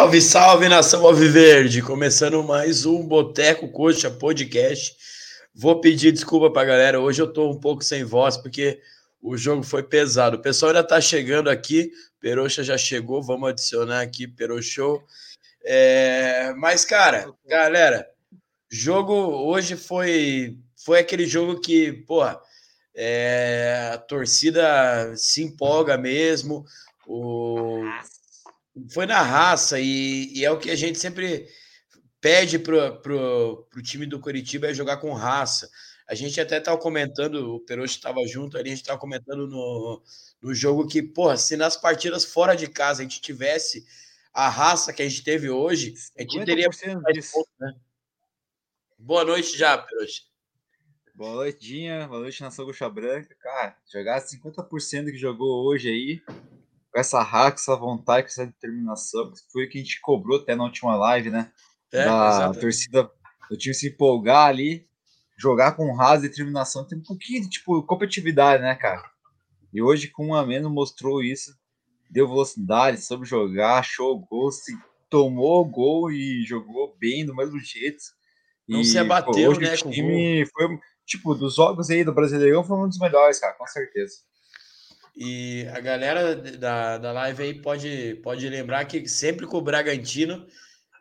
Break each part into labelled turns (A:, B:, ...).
A: Salve, salve nação Alviverde! Começando mais um Boteco Coxa Podcast. Vou pedir desculpa para a galera, hoje eu estou um pouco sem voz porque o jogo foi pesado. O pessoal ainda está chegando aqui, Peroxa já chegou, vamos adicionar aqui Peroxou. É... Mas, cara, galera, jogo hoje foi, foi aquele jogo que, porra, é... a torcida se empolga mesmo. O foi na raça e, e, é o que a gente sempre pede para pro, pro time do Curitiba é jogar com raça. A gente até estava comentando, o Perocho estava junto ali, a gente estava comentando no, no jogo que, porra, se nas partidas fora de casa a gente tivesse a raça que a gente teve hoje, a gente teria. Ponto, né? Boa noite já, Perocho.
B: Boa noite, Dinha. Boa noite, Nação Guxa Branca. Cara, jogar 50% que jogou hoje aí, com essa raça, essa vontade, com essa determinação, foi o que a gente cobrou até na última live, né? É, da exatamente. torcida do time se empolgar ali, jogar com raça, determinação, tem um pouquinho de tipo competitividade, né, cara? E hoje, com um a menos, mostrou isso, deu velocidade, soube jogar, achou o gol, se tomou o gol e jogou bem do mesmo jeito.
A: Não e, se abateu, pô, hoje né?
B: O time foi, tipo, dos jogos aí do Brasileirão foi um dos melhores, cara, com certeza.
A: E a galera da, da live aí pode, pode lembrar que sempre com o Bragantino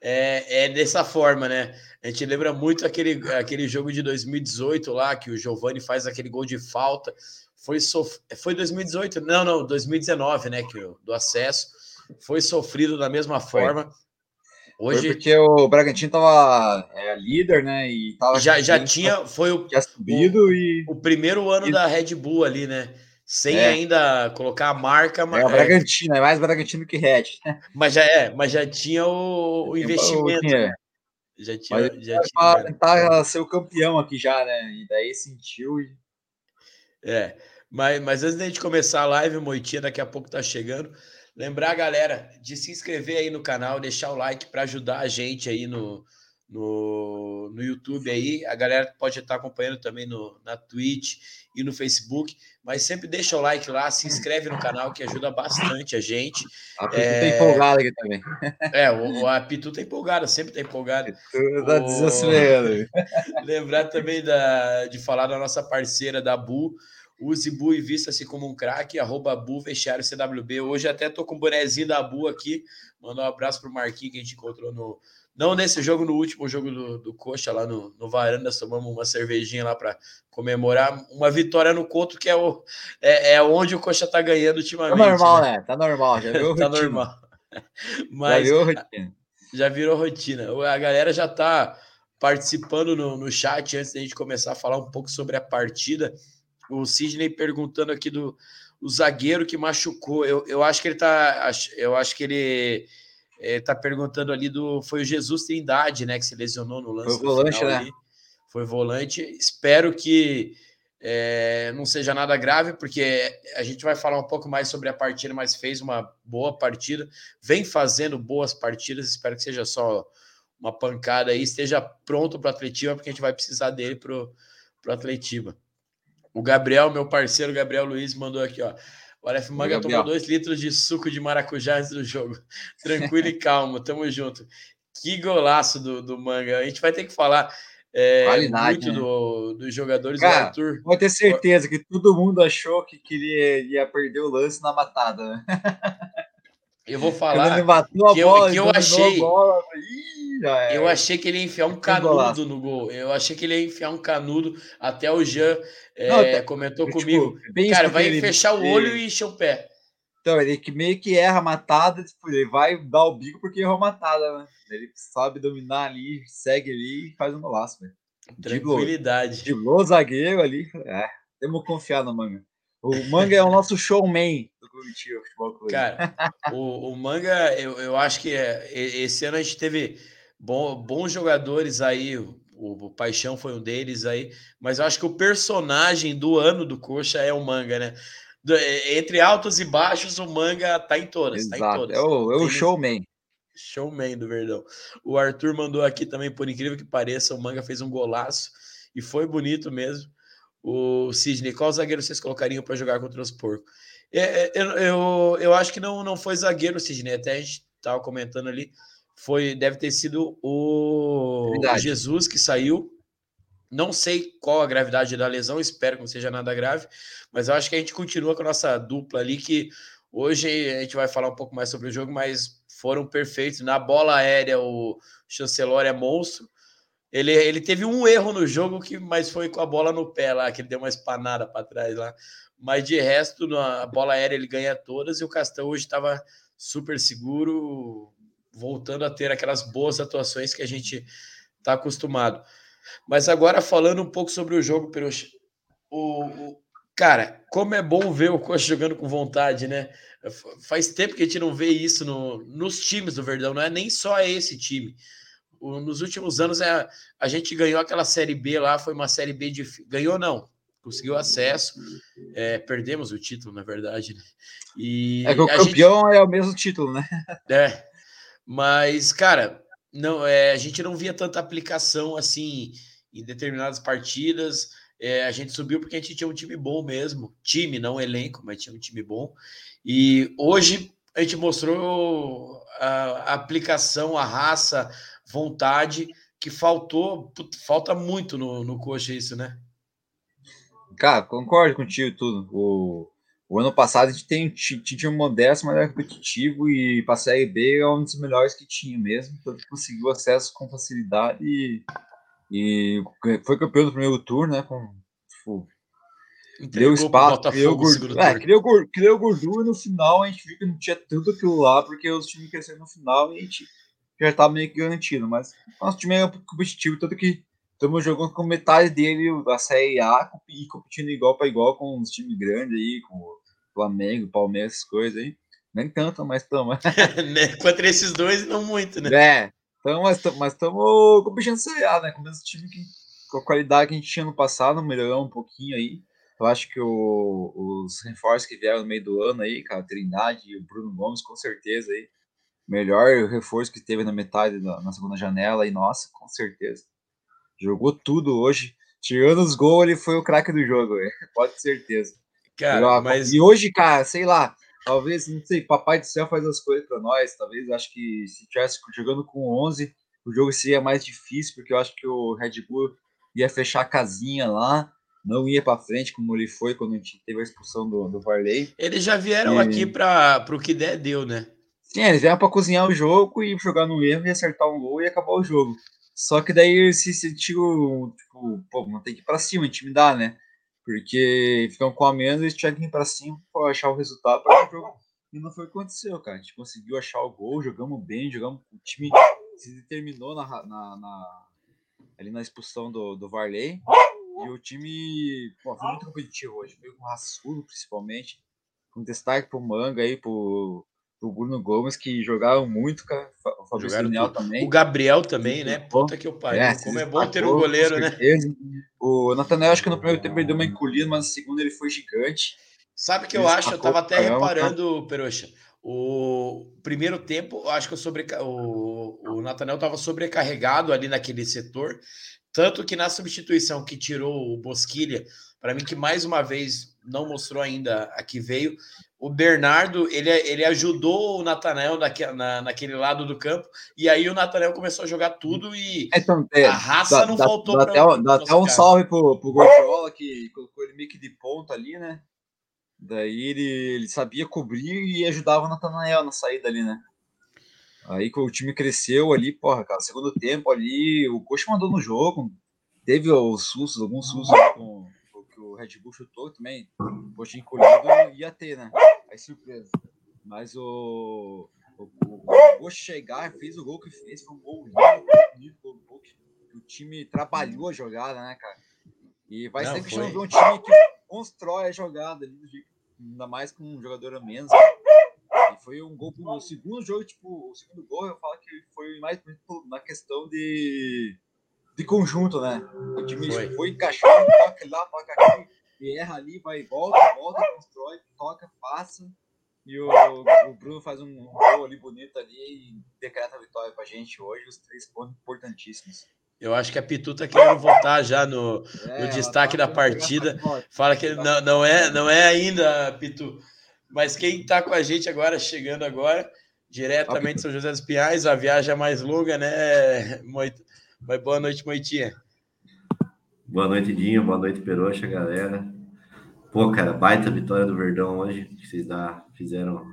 A: é, é dessa forma, né? A gente lembra muito aquele, aquele jogo de 2018 lá, que o Giovani faz aquele gol de falta. Foi, sof... foi 2018? Não, não, 2019, né? Que, do acesso. Foi sofrido da mesma forma.
B: Hoje... Foi porque o Bragantino tava é, líder, né? E tava
A: já, já tinha. Foi o,
B: tinha subido
A: o,
B: e.
A: O primeiro ano e... da Red Bull ali, né? Sem é. ainda colocar a marca.
B: É o Bragantino, é mais Bragantino que Red.
A: Mas já é, mas já tinha o, o investimento. Já tinha.
B: Mas já tinha tentar ser o campeão aqui já, né? E daí sentiu. E...
A: É, mas, mas antes da gente começar a live, Moitinha daqui a pouco tá chegando. Lembrar a galera de se inscrever aí no canal, deixar o like para ajudar a gente aí no, no, no YouTube aí. A galera pode estar acompanhando também no, na Twitch e no Facebook, mas sempre deixa o like lá, se inscreve no canal que ajuda bastante a gente.
B: A Pitu é... tá empolgada aqui também.
A: É, o, a Pitu tá empolgada, sempre tá empolgada.
B: Tá desacelerando.
A: Lembrar também da, de falar da nossa parceira da Bu, Use Bu e vista-se como um craque, arroba Bu Vestiário CWB. Hoje até tô com o bonezinho da Bu aqui. Mandar um abraço pro Marquinhos que a gente encontrou no, não nesse jogo, no último jogo do, do Coxa, lá no, no Varanda, tomamos uma cervejinha lá para comemorar uma vitória no Couto, que é, o, é, é onde o Coxa tá ganhando ultimamente.
B: Tá normal, né? né? Tá normal, já
A: tá normal. Mas, já virou rotina. Já virou rotina. A galera já tá participando no, no chat antes da gente começar a falar um pouco sobre a partida. O Sidney perguntando aqui do o zagueiro que machucou. Eu, eu acho que ele tá. Eu acho que ele está é, perguntando ali do. Foi o Jesus Trindade, né? Que se lesionou no lance.
B: Foi volante, né?
A: Ali. Foi volante. Espero que é, não seja nada grave, porque a gente vai falar um pouco mais sobre a partida, mas fez uma boa partida, vem fazendo boas partidas. Espero que seja só uma pancada aí, esteja pronto para o Atletiva, porque a gente vai precisar dele para o Atletiva. O Gabriel, meu parceiro Gabriel Luiz, mandou aqui, ó. O Aleph Manga tomou dois litros de suco de maracujá antes do jogo. Tranquilo e calmo, tamo junto. Que golaço do, do Manga. A gente vai ter que falar é, muito né? do, dos jogadores
B: Cara, do Arthur. Pode ter certeza que todo mundo achou que queria, ia perder o lance na matada. Né?
A: Eu vou falar que, bola, eu, que eu achei. Bola, eu achei que ele ia enfiar um canudo no gol. Eu achei que ele ia enfiar um canudo. Até o Jean é, Não, tá, comentou tipo, comigo. Cara, vai ele, fechar o olho ele, e encher o pé.
B: Então, ele que meio que erra a matada, tipo, ele vai dar o bico porque errou a matada, né? Ele sabe dominar ali, segue ali e faz um golaço, velho.
A: Tranquilidade.
B: De gol zagueiro ali. É, temos que confiar no Manga. O Manga é o nosso showman do Curitiba Futebol Clube.
A: Cara, o, o Manga, eu, eu acho que é, esse ano a gente teve bom, bons jogadores aí. O, o Paixão foi um deles aí, mas eu acho que o personagem do ano do Coxa é o Manga, né? Do, é, entre altos e baixos, o Manga tá em todas. Exato. Tá em todas.
B: É o, é o showman.
A: Showman do Verdão. O Arthur mandou aqui também, por incrível que pareça, o Manga fez um golaço e foi bonito mesmo. O Sidney, qual zagueiro vocês colocariam para jogar contra os porcos? É, é, eu, eu, eu, acho que não, não foi zagueiro, Sidney. Até a gente estava comentando ali, foi deve ter sido o Verdade. Jesus que saiu. Não sei qual a gravidade da lesão, espero que não seja nada grave, mas eu acho que a gente continua com a nossa dupla ali, que hoje a gente vai falar um pouco mais sobre o jogo, mas foram perfeitos. Na bola aérea, o Chancelor é monstro. Ele, ele teve um erro no jogo, que mas foi com a bola no pé lá, que ele deu uma espanada para trás lá. Mas de resto, na bola aérea ele ganha todas e o Castão hoje estava super seguro, voltando a ter aquelas boas atuações que a gente está acostumado. Mas agora falando um pouco sobre o jogo, Peruxa. O, o, cara, como é bom ver o Coxa jogando com vontade, né? Faz tempo que a gente não vê isso no, nos times do Verdão, não é nem só esse time. O, nos últimos anos é, a gente ganhou aquela série B lá, foi uma série B de. Ganhou, não conseguiu acesso. É, perdemos o título, na verdade. Né?
B: E é que o campeão gente... é o mesmo título, né?
A: É, mas, cara, não, é, a gente não via tanta aplicação assim em determinadas partidas. É, a gente subiu porque a gente tinha um time bom mesmo. Time, não elenco, mas tinha um time bom. E hoje a gente mostrou a, aplicação, a raça, vontade que faltou, falta muito no, no coxa isso, né?
B: Cara, concordo contigo tudo. O, o ano passado a gente tem, tinha um modesto, mas era competitivo e para a Série B é um dos melhores que tinha mesmo. Então conseguiu acesso com facilidade e, e foi campeão do primeiro turno, né? Com, tipo, deu espaço, criou gordura, é, criou, criou gordura no final a gente viu que não tinha tudo aquilo lá, porque os times cresceram no final e a gente já estava meio que garantido. Mas nosso time era competitivo, tanto que estamos jogando com metade dele a Série A e competindo igual para igual com os times grandes aí, com o Flamengo, Palmeiras, essas coisas aí. Nem tanto, mas estamos.
A: Né, contra esses dois, não muito, né?
B: É, mas estamos competindo Série A, né? Com o mesmo time que, com a qualidade que a gente tinha no passado, melhorou um pouquinho aí. Eu acho que o, os reforços que vieram no meio do ano aí, cara, a Trindade e o Bruno Gomes, com certeza aí. Melhor reforço que teve na metade da, na segunda janela e nossa, com certeza. Jogou tudo hoje. Tirando os gols, ele foi o craque do jogo, véio. pode ter certeza. Cara, mas... E hoje, cara, sei lá, talvez, não sei, Papai do Céu faz as coisas para nós. Talvez, acho que se tivesse jogando com 11, o jogo seria mais difícil, porque eu acho que o Red Bull ia fechar a casinha lá, não ia para frente, como ele foi quando a gente teve a expulsão do, do Varley.
A: Eles já vieram e... aqui para o que der, deu, né?
B: Sim, eles vieram para cozinhar o jogo e jogar no erro e acertar um gol e acabar o jogo. Só que daí se sentiu, tipo, pô, não tem que ir pra cima, intimidar, né? Porque ficam com a menos e tinha que ir pra cima pra achar o resultado para o jogo. E não foi o que aconteceu, cara. A gente conseguiu achar o gol, jogamos bem, jogamos. O time se determinou na, na, na ali na expulsão do, do Varley. E o time pô, foi muito competitivo hoje. Veio com o Rassulo, principalmente. Com destaque pro Manga aí, pro o Bruno Gomes, que jogaram muito, cara. O Fabrício Daniel também.
A: O Gabriel também, né? Puta que o pai. É, Como é bom ter um goleiro, né?
B: O Nathanael, acho que no primeiro tempo ele deu uma encolhida, mas no segundo ele foi gigante.
A: Sabe o que eu acho? Eu tava até reparando, Peroxa. O primeiro tempo, eu acho que eu sobre... o, o Nathanael estava sobrecarregado ali naquele setor. Tanto que na substituição que tirou o Bosquilha, para mim, que mais uma vez não mostrou ainda a que veio, o Bernardo ele, ele ajudou o Natanel naque, na, naquele lado do campo, e aí o Natanel começou a jogar tudo e
B: então, é, a raça dá, não dá, faltou dá, pra, até, dá até um salve pro, pro Gordiola, que colocou ele meio que de ponta ali, né? Daí ele, ele sabia cobrir e ajudava o Nathanael na saída ali, né? Aí que o time cresceu ali, porra, cara, segundo tempo ali, o Coxa mandou no jogo, teve os sustos, alguns sustos com Red Bull chutou também, poxa, encolhido ia ter, né? Aí surpresa. Mas o, o, o, o chegar, fez o gol que fez, foi um gol lindo, um gol que o time trabalhou a jogada, né, cara? E vai Não, ser que um time que constrói a jogada, ainda mais com um jogador a menos. E foi um gol pro segundo jogo, tipo, o segundo gol eu falo que foi mais na questão de de conjunto, né? O time foi, foi encaixando, toca lá, toca aqui, e erra ali, vai e volta, volta, constrói, toca, passa. E o, o Bruno faz um gol ali bonito ali e decreta a vitória pra gente hoje, os três pontos importantíssimos.
A: Eu acho que a Pitu tá querendo votar já no, é, no destaque tá da partida. Fala que não, não, é, não é ainda, Pitu. Mas quem tá com a gente agora, chegando agora, diretamente de São José dos Pinhais, a viagem é mais longa, né, Moito? Mas boa noite, Moitinha.
C: Boa noite, Dinho. Boa noite, Peroxa, galera. Pô, cara, baita vitória do Verdão hoje, que vocês dá, fizeram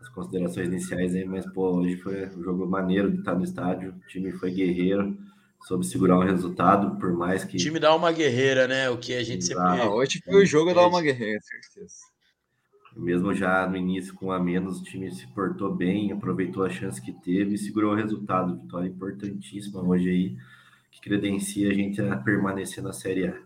C: as considerações iniciais aí, mas, pô, hoje foi um jogo maneiro de estar no estádio, o time foi guerreiro, soube segurar o resultado, por mais que... O
A: time dá uma guerreira, né, o que a gente sempre...
B: Ah, hoje foi o jogo dar uma guerreira, certeza.
C: Mesmo já no início com a menos, o time se portou bem, aproveitou a chance que teve e segurou o resultado. Vitória importantíssima hoje aí, que credencia a gente a permanecer na Série A.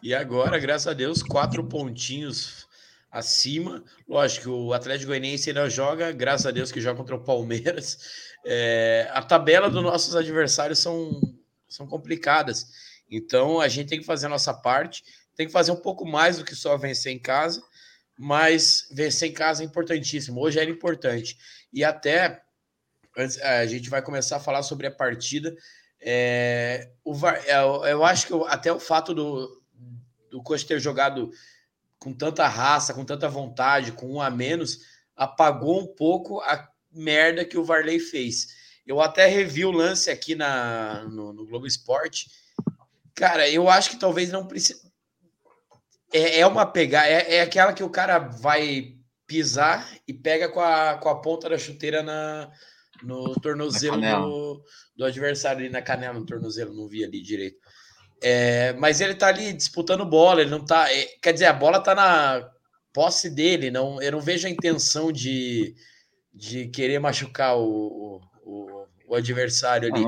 A: E agora, graças a Deus, quatro pontinhos acima. Lógico, o Atlético Goianiense ainda joga, graças a Deus que joga contra o Palmeiras. É, a tabela dos nossos adversários são, são complicadas. Então a gente tem que fazer a nossa parte, tem que fazer um pouco mais do que só vencer em casa mas vencer em casa é importantíssimo. Hoje era importante. E até a gente vai começar a falar sobre a partida. É, o eu, é, eu acho que até o fato do, do Coxa ter jogado com tanta raça, com tanta vontade, com um a menos, apagou um pouco a merda que o Varley fez. Eu até revi o lance aqui na, no, no Globo Esporte. Cara, eu acho que talvez não precise é, é uma pegar, é, é aquela que o cara vai pisar e pega com a, com a ponta da chuteira na, no tornozelo do, do, adversário ali na canela, no tornozelo, não vi ali direito. É, mas ele tá ali disputando bola, ele não tá. É, quer dizer, a bola tá na posse dele, não, eu não vejo a intenção de, de querer machucar o, o, o adversário ali.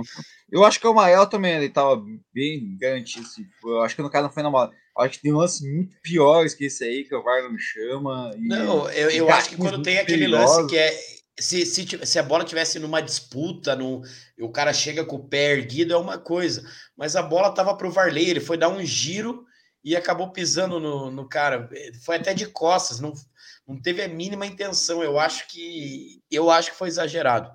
B: eu acho que o Mael também ele tava bem garantido. Assim, eu acho que no caso não foi na bola. Acho que tem lances muito piores que esse aí, que o VAR não chama.
A: não, eu, eu acho que quando tem aquele lance que é. Se, se, se a bola tivesse numa disputa, no, o cara chega com o pé erguido, é uma coisa. Mas a bola tava pro Varley, ele foi dar um giro e acabou pisando no, no cara. Foi até de costas, não, não teve a mínima intenção. Eu acho que eu acho que foi exagerado.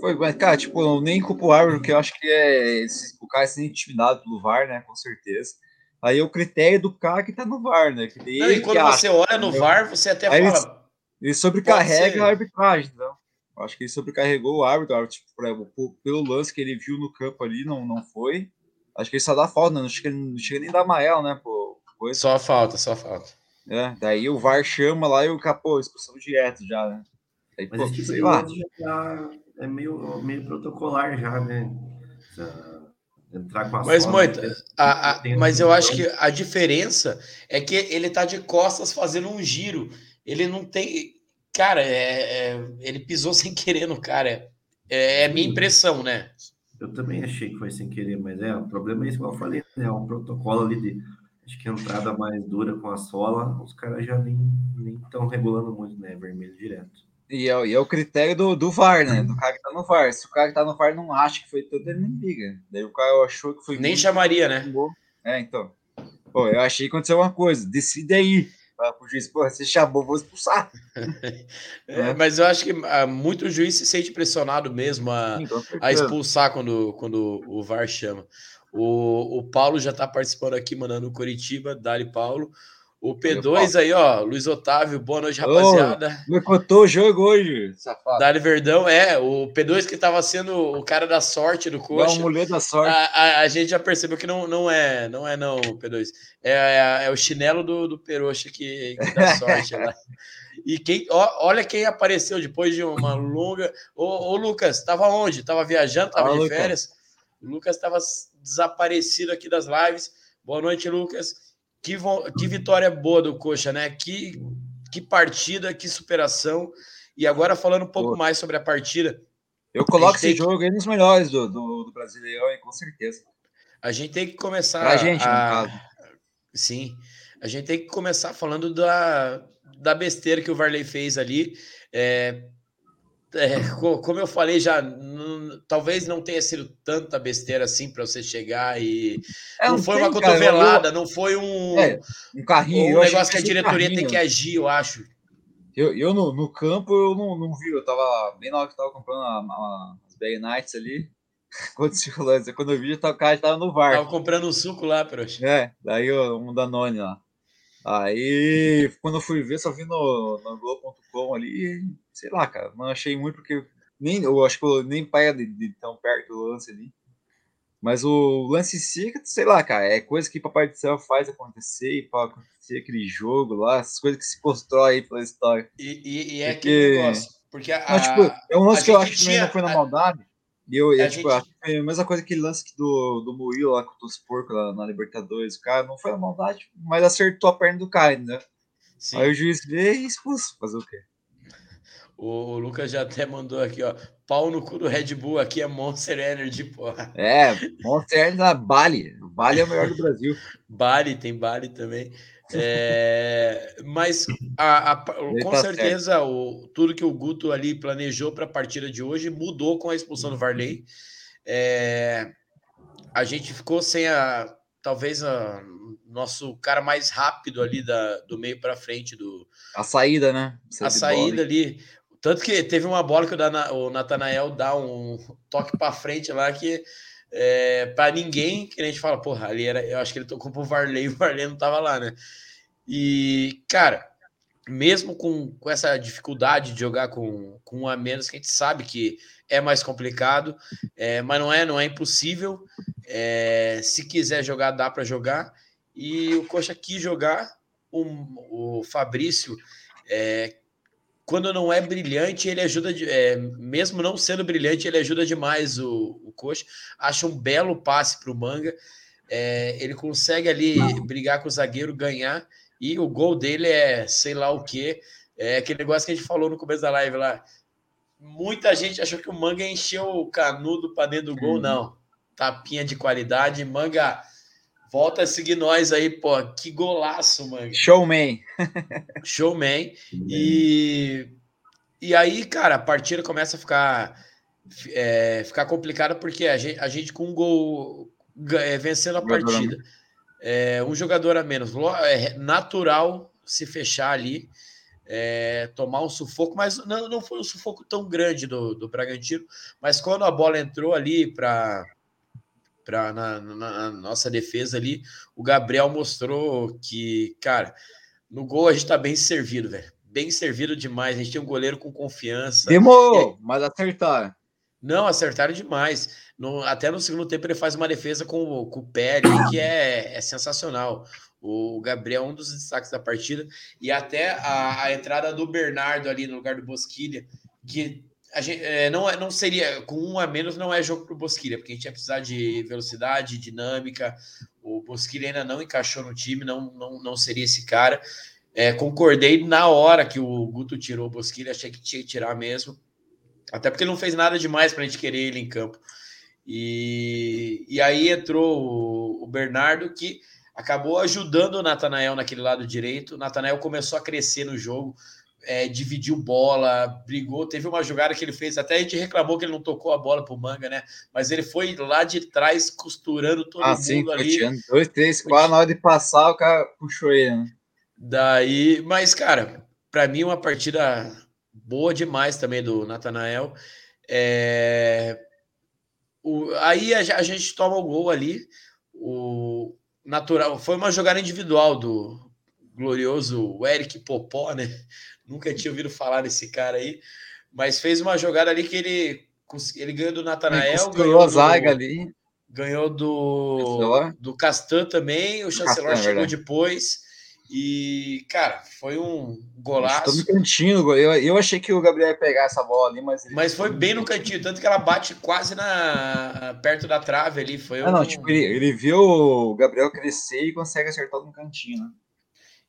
B: Foi, mas, cara, tipo, nem culpo o árbitro, que eu acho que é o cara ser intimidado pelo VAR, né? Com certeza. Aí é o critério do cara que tá no VAR, né? Que
A: não, e quando você acha, olha no VAR, você até
B: Aí fala. Ele, ele sobrecarrega a arbitragem, então. Acho que ele sobrecarregou o árbitro, o árbitro tipo, pelo lance que ele viu no campo ali, não, não foi. Acho que ele só dá falta, né? não chega, não chega nem dar amarelo, né? Pô,
A: coisa. Só falta, só falta.
B: É, daí o VAR chama lá e o capô, expulsão direto já, né? Aí,
C: Mas pô, tipo, sei lá. Já é meio, meio protocolar já, né? Já entrar com a
A: Mas, Moita, a, a, mas eu acho que a diferença é que ele tá de costas fazendo um giro. Ele não tem. Cara, é, é, ele pisou sem querer no cara. É, é minha impressão, né?
C: Eu também achei que foi sem querer, mas é, o problema é isso que eu falei, né? É um protocolo ali de acho que entrada mais dura com a sola, os caras já nem estão regulando muito, né? Vermelho direto.
B: E é, e é o critério do, do VAR, né? Do cara que tá no VAR. Se o cara que tá no VAR não acha que foi tudo, ele nem liga. Daí o cara achou que foi.
A: Nem chamaria, né?
B: É, então. Pô, eu achei que aconteceu uma coisa. Decide aí. Fala pro juiz, pô, você chamou, vou expulsar.
A: é, mas eu acho que ah, muito juiz se sente pressionado mesmo a, a expulsar quando, quando o VAR chama. O, o Paulo já tá participando aqui, mandando o Curitiba, Dali Paulo. O P2 aí, ó, Luiz Otávio, boa noite, rapaziada.
B: Me contou o jogo hoje,
A: safado. Dali Verdão, é, o P2 que tava sendo o cara da sorte do coxa.
B: Não, mulher da sorte.
A: A, a, a, gente já percebeu que não, não é, não é não, P2. É, é, é o chinelo do, do Peroxa que, que dá sorte lá. E quem, ó, olha quem apareceu depois de uma longa. Ô, ô Lucas, tava onde? Tava viajando, tava ah, de Lucas. férias. O Lucas tava desaparecido aqui das lives. Boa noite, Lucas. Que, que vitória boa do Coxa, né? Que, que partida, que superação. E agora falando um pouco Pô. mais sobre a partida.
B: Eu coloco esse jogo aí nos melhores do, do, do Brasileirão, com certeza.
A: A gente tem que começar.
B: Pra gente, a... no caso.
A: Sim. A gente tem que começar falando da, da besteira que o Varley fez ali. É, é, como eu falei já, talvez não tenha sido tanta besteira assim para você chegar e é, não foi tem, uma cotovelada, cara, eu, não foi um,
B: é, um carrinho,
A: um negócio que a diretoria tem que agir, eu acho.
B: Eu, eu no, no campo eu não, não vi, eu tava bem na hora que eu tava comprando a, a, as Bay Nights ali. Quando, quando eu vi, o cara estava no VAR.
A: Tava comprando um suco lá, proxa.
B: É, daí um Danone lá. Aí, quando eu fui ver, só vi no, no Globo.com ali. Sei lá, cara. Não achei muito porque nem, eu acho que eu nem pega de, de tão perto do lance ali. Mas o lance em si, sei lá, cara, é coisa que Papai do Céu faz acontecer e para acontecer aquele jogo lá, essas coisas que se constrói aí pela história.
A: E, e, e é porque... aquele negócio. Porque a,
B: não, tipo, é um lance que eu acho tinha, que não foi na maldade. E eu, é, tipo, gente... foi a mesma coisa que lance do, do Murilo lá com os porcos lá na Libertadores. O cara não foi na maldade, mas acertou a perna do cara, né? Sim. Aí o juiz veio e expulso. Fazer o quê?
A: O Lucas já até mandou aqui, ó. Pau no cu do Red Bull, aqui é Monster Energy, porra.
B: É, Monster Energy na Bali. Bali é o melhor do Brasil.
A: Bali, tem Bali também. É, mas a, a, com tá certeza o, tudo que o Guto ali planejou para a partida de hoje mudou com a expulsão do Varley. É, a gente ficou sem a talvez a, nosso cara mais rápido ali da, do meio para frente do
B: a saída, né?
A: a saída ali. Tanto que teve uma bola que o, Natanael dá um toque para frente lá que é, para ninguém, que a gente fala, porra, ali era, eu acho que ele tocou pro Varley, o Varley não tava lá, né? E, cara, mesmo com, com essa dificuldade de jogar com, com um a menos, que a gente sabe que é mais complicado, é, mas não é, não é impossível. É, se quiser jogar, dá para jogar. E o Coxa quis jogar, o, o Fabrício é, quando não é brilhante, ele ajuda, de, é, mesmo não sendo brilhante, ele ajuda demais o, o Coxa. Acha um belo passe para o Manga. É, ele consegue ali brigar com o zagueiro, ganhar, e o gol dele é sei lá o que. É aquele negócio que a gente falou no começo da live lá. Muita gente achou que o Manga encheu o canudo para dentro do gol, uhum. não. Tapinha de qualidade. Manga, volta a seguir nós aí, pô. Que golaço, Manga.
B: Showman.
A: Showman. E, e aí, cara, a partida começa a ficar, é, ficar complicada porque a gente, a gente com um gol é, vencendo a partida, é, um jogador a menos, é natural se fechar ali, é, tomar um sufoco, mas não, não foi um sufoco tão grande do, do Bragantino, mas quando a bola entrou ali para para na, na, nossa defesa ali, o Gabriel mostrou que, cara, no gol a gente tá bem servido, velho. Bem servido demais. A gente tem um goleiro com confiança.
B: Demorou, mas acertaram.
A: Não, acertaram demais. No, até no segundo tempo ele faz uma defesa com, com o pé ali, que é, é sensacional. O Gabriel é um dos destaques da partida. E até a, a entrada do Bernardo ali no lugar do Bosquilha, que gente, é, não, é, não seria, com um a menos, não é jogo para o Bosquilha, porque a gente ia precisar de velocidade, dinâmica. O Bosquilha ainda não encaixou no time, não, não, não seria esse cara. É, concordei na hora que o Guto tirou o Bosquilha, achei que tinha que tirar mesmo. Até porque ele não fez nada demais para a gente querer ele em campo. E, e aí entrou o, o Bernardo, que acabou ajudando o Natanael naquele lado direito. O Natanael começou a crescer no jogo é, dividiu bola, brigou. Teve uma jogada que ele fez, até a gente reclamou que ele não tocou a bola pro Manga, né? Mas ele foi lá de trás costurando todo ah, mundo sim, ali.
B: Tirando dois, três, quatro, na hora de passar, o cara puxou ele, né?
A: Daí, mas, cara, para mim, uma partida boa demais também do Natanael. É... O... Aí a, a gente toma o gol ali. O natural foi uma jogada individual do glorioso Eric Popó, né? Nunca tinha ouvido falar desse cara aí, mas fez uma jogada ali que ele, ele ganhou do Natanael, ganhou
B: a zaga ali.
A: Ganhou do, do Castan também, o chanceler Castan, é chegou depois. E, cara, foi um golaço.
B: no cantinho, eu, eu achei que o Gabriel ia pegar essa bola ali, mas.
A: Mas foi bem no cantinho, tanto que ela bate quase na perto da trave ali. Foi
B: ah, um... não, tipo, ele, ele viu o Gabriel crescer e consegue acertar no cantinho, né?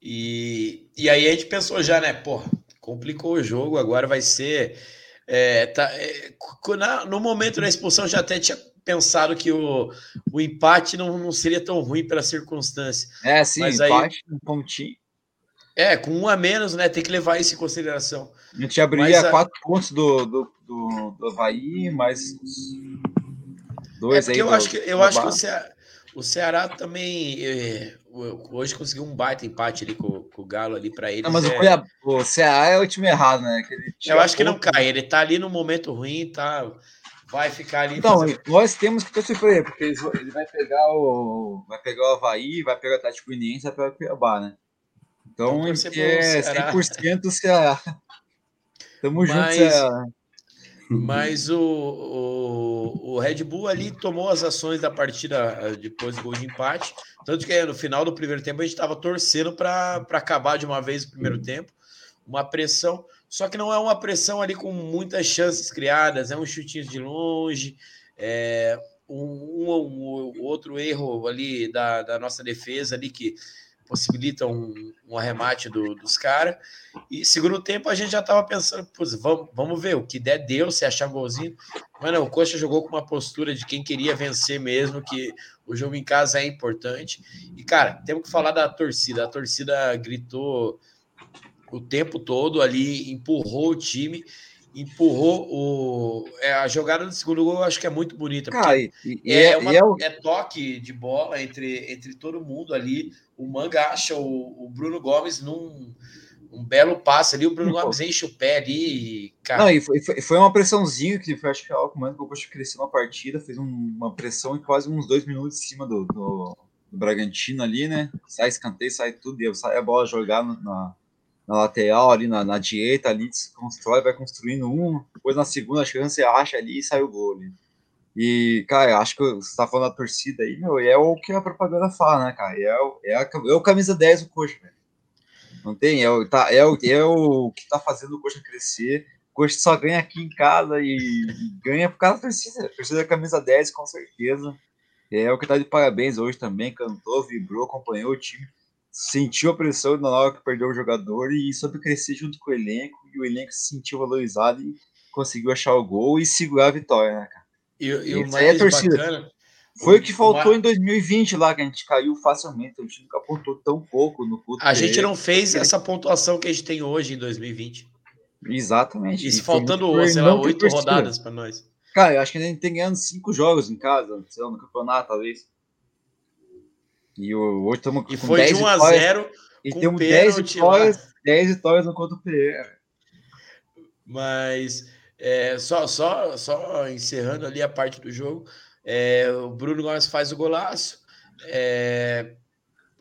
A: E, e aí a gente pensou já, né? Pô, complicou o jogo, agora vai ser. É, tá, é, no momento da expulsão, já até tinha pensado que o, o empate não, não seria tão ruim pela circunstância.
B: É, sim, Mas empate, aí, um pontinho.
A: É, com um a menos, né? Tem que levar isso em consideração.
B: A gente abriria a... quatro pontos do, do, do, do Havaí, mais
A: dois é aí. Eu, do, acho que, eu acho que o Ceará, o Ceará também. É, hoje conseguiu um baita empate ali com, com o Galo ali para ele.
B: mas é... o, o Ceará é o time errado, né?
A: eu acho que não cai. Ele tá ali no momento ruim, tá? Vai ficar ali.
B: Então, fazer... nós temos que torcer por ele, porque ele vai pegar o. Vai pegar o Havaí, vai pegar o Atlético Goianiense, vai pegar o Cuiabá, né? Então, é 100% o Ceará. Tamo
A: Mas-
B: junto,
A: Mas o, o, o Red Bull ali tomou as ações da partida ah, depois do gol de empate. Tanto que no final do primeiro tempo a gente estava torcendo para acabar de uma vez o primeiro tempo. Uma pressão. Só que não é uma pressão ali com muitas chances criadas, é um chutinho de longe, é um, um, um outro erro ali da, da nossa defesa ali que possibilita um, um arremate do- dos caras. E segundo tempo a gente já estava pensando, "Putz, vamos, vamos ver, o que der deu, se achar golzinho. Mas não, o Coxa jogou com uma postura de quem queria vencer mesmo, que o jogo em casa é importante. E, cara, temos que falar da torcida. A torcida gritou o tempo todo ali, empurrou o time, empurrou o. É, a jogada do segundo gol eu acho que é muito bonita. porque
B: Cara, e, e- e
A: é,
B: é,
A: uma-
B: e é o-
A: é toque de bola entre, entre todo mundo ali. O Manga acha o, o Bruno Gomes num um belo passe ali. O Bruno
B: Pô.
A: Gomes enche o pé ali. e, Cara,
B: Não, e foi, foi- uma pressãozinha que foi, acho que é algo que o Coxa cresceu na partida, fez um- uma pressão em quase uns dois minutos em cima do, do, do Bragantino ali, né? Sai escanteio, sai tudo, e sai a bola jogar na, na lateral ali, na, na direita ali, se constrói, vai construindo um, depois na segunda chance acha ali e sai o gol ali. E, cara, eu acho que você tá falando da torcida aí, meu, é o que a propaganda fala, né, cara? É o, é a, é o camisa 10 do Coxa, velho. Não tem, é o, tá, é, o, é o que tá fazendo o Coxa crescer. O Coxa só ganha aqui em casa e, e ganha por causa da torcida. A torcida da camisa 10, com certeza. É o que tá de parabéns hoje também. Cantou, vibrou, acompanhou o time. Sentiu a pressão na hora que perdeu o jogador e soube crescer junto com o elenco. E o elenco se sentiu valorizado e conseguiu achar o gol e segurar a vitória, né, cara?
A: E, e o
B: isso aí é
A: mais
B: torcida.
A: bacana.
B: Foi o que
A: o
B: faltou
A: ma-
B: em 2020 lá, que a gente caiu facilmente. A gente nunca apontou tão pouco no Couto
A: A gente não fez essa pontuação que a gente tem hoje em 2020.
B: Exatamente.
A: Isso
B: E foi
A: faltando, sei lá, oito rodadas para nós.
B: Cara, eu acho que a gente tem ganhando cinco jogos em casa, sei lá, no campeonato, talvez. E o- hoje estamos com
A: E foi
B: 10
A: de 1 a
B: vitórias.
A: 0
B: E temos 10
A: pênalti
B: vitórias, 10 vitórias no Couto Pereira.
A: Mas é, só, só, só encerrando ali a parte do jogo, é, o Bruno Gomes faz o golaço. é,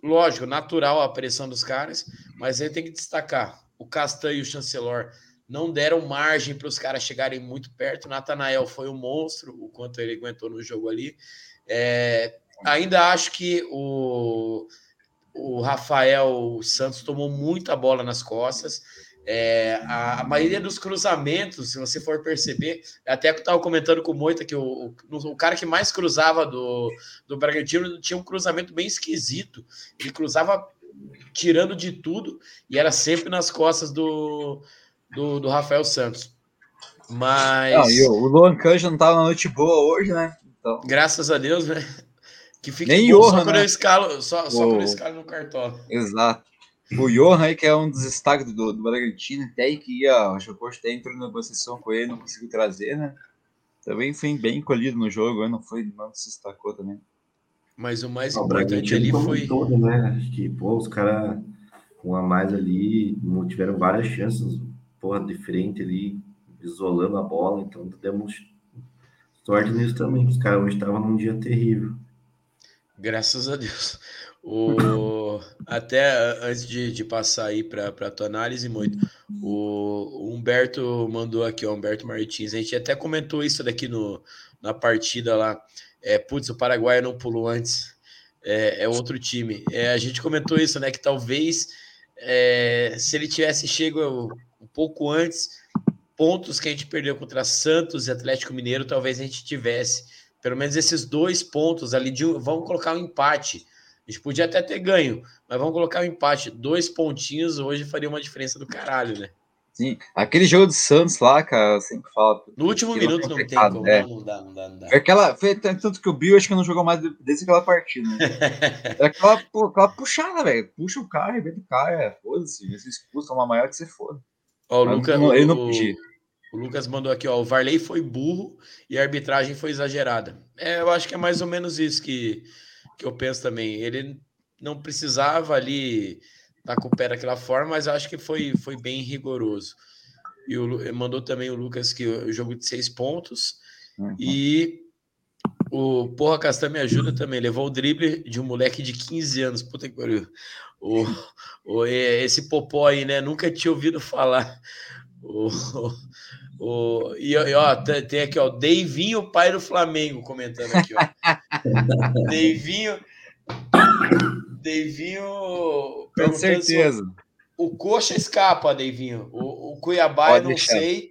A: lógico, natural a pressão dos caras, mas aí tem que destacar: o Castanho e o Chancelor não deram margem para os caras chegarem muito perto. Natanael foi um monstro, o quanto ele aguentou no jogo ali. É, ainda acho que o, o Rafael Santos tomou muita bola nas costas. É, a, a maioria dos cruzamentos, se você for perceber, até que eu estava comentando com o Moita que o, o, o cara que mais cruzava do, do Bragantino tinha um cruzamento bem esquisito. Ele cruzava tirando de tudo e era sempre nas costas do, do, do Rafael Santos. Mas.
B: Não, o, Luan Canja não tava na noite boa hoje, né? Então,
A: Graças a Deus, né? Que fique
B: Nem
A: bom,
B: Johan,
A: só quando
B: né?
A: eu escalo, só, só quando eu escalo no cartola.
B: exato. O Johan aí, que é um dos destaques do, do Bragantino, até aí que ia, acho que o Coxa até entrou em negociação com ele, não conseguiu trazer, né? Também foi bem colhido no jogo, não foi, não se destacou também.
A: Mas o mais
C: O
A: importante ali foi.
C: todo, né? Acho que, pô, os caras com a mais ali tiveram várias chances, porra, de frente ali, isolando a bola, então demos sorte nisso também. Os caras hoje estavam num dia terrível.
A: Graças a Deus. O, até antes de, de passar aí para a tua análise, muito. O, o Humberto mandou aqui, o Humberto Martins. A gente até comentou isso daqui no, na partida lá. É, putz, o Paraguai não pulou antes. É, é outro time. É, a gente comentou isso, né? Que talvez é, se ele tivesse chego um pouco antes, pontos que a gente perdeu contra Santos e Atlético Mineiro, talvez a gente tivesse pelo menos esses dois pontos ali de vamos colocar um empate. A gente podia até ter ganho, mas vamos colocar um empate. Dois pontinhos hoje faria uma diferença do caralho, né?
B: Sim, aquele jogo do Santos lá, cara, eu sempre falo.
A: No último minuto não tem como,
B: é.
A: não, dá, não dá, não dá.
B: Foi aquela. Foi tanto que o Bill acho que não jogou mais desde aquela partida, né? É aquela, aquela puxada, velho. Puxa o cara, arrebenta o cara, foda-se. Esse expulso é uma maior que você foda.
A: Ó, o,
B: Mas
A: Luca,
B: não- ele não
A: o-
B: podia.
A: o Lucas mandou aqui, ó, o Varley foi burro e a arbitragem foi exagerada. É, eu acho que é mais ou menos isso que, que eu penso também. Ele não precisava ali estar com o pé daquela forma, mas acho que foi, foi bem rigoroso. E o, mandou também o Lucas que o jogo de seis pontos.
B: Uhum.
A: E o Porra Castan me ajuda também. Levou o drible de um moleque de 15 anos. Puta que pariu. O, o, esse popó aí, né? Nunca tinha ouvido falar. O, o, e, ó, tem aqui, ó, Deivinho, pai do Flamengo, comentando aqui, ó. Deivinho. Deivinho.
B: Com certeza.
A: o Coxa escapa, Deivinho. O, o Cuiabá, Pode eu não deixar. sei.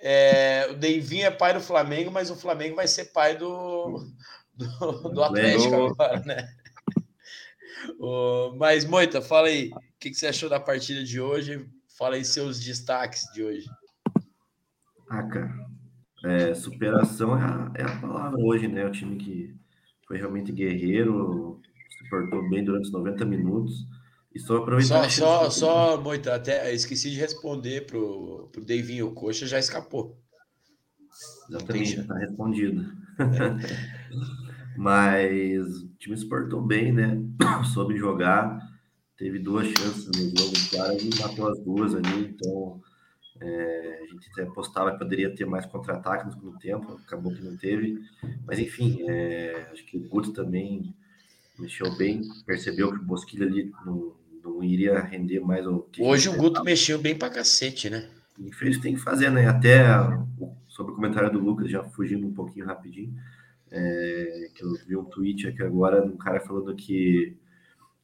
A: É, o Deivinho é pai do Flamengo, mas o Flamengo vai ser pai do, do, do Atlético agora, né? O, mas, Moita, fala aí, o que, que você achou da partida de hoje? Fala aí seus destaques de hoje.
C: Ah, cara, é, superação é a, é a, palavra hoje, né? O time que foi realmente guerreiro, se portou bem durante os 90 minutos. E só aproveitar.
A: Só, só, só Moita, até esqueci de responder pro, pro Davinho. O Coxa já escapou.
C: Exatamente, já tá respondido. É. Mas o time se portou bem, né? Soube jogar, teve duas chances no jogo, claro, e matou as duas ali, então é, a gente até apostava que poderia ter mais contra-ataque no segundo tempo, acabou que não teve. Mas enfim, é, acho que o Guto também mexeu bem, percebeu que o Bosquilha ali não, não iria render mais o
A: que Hoje o Guto mexeu bem pra cacete, né?
C: E fez tem que fazer, né? Até sobre o comentário do Lucas, já fugindo um pouquinho rapidinho. É, que eu vi um tweet aqui agora de um cara falando que,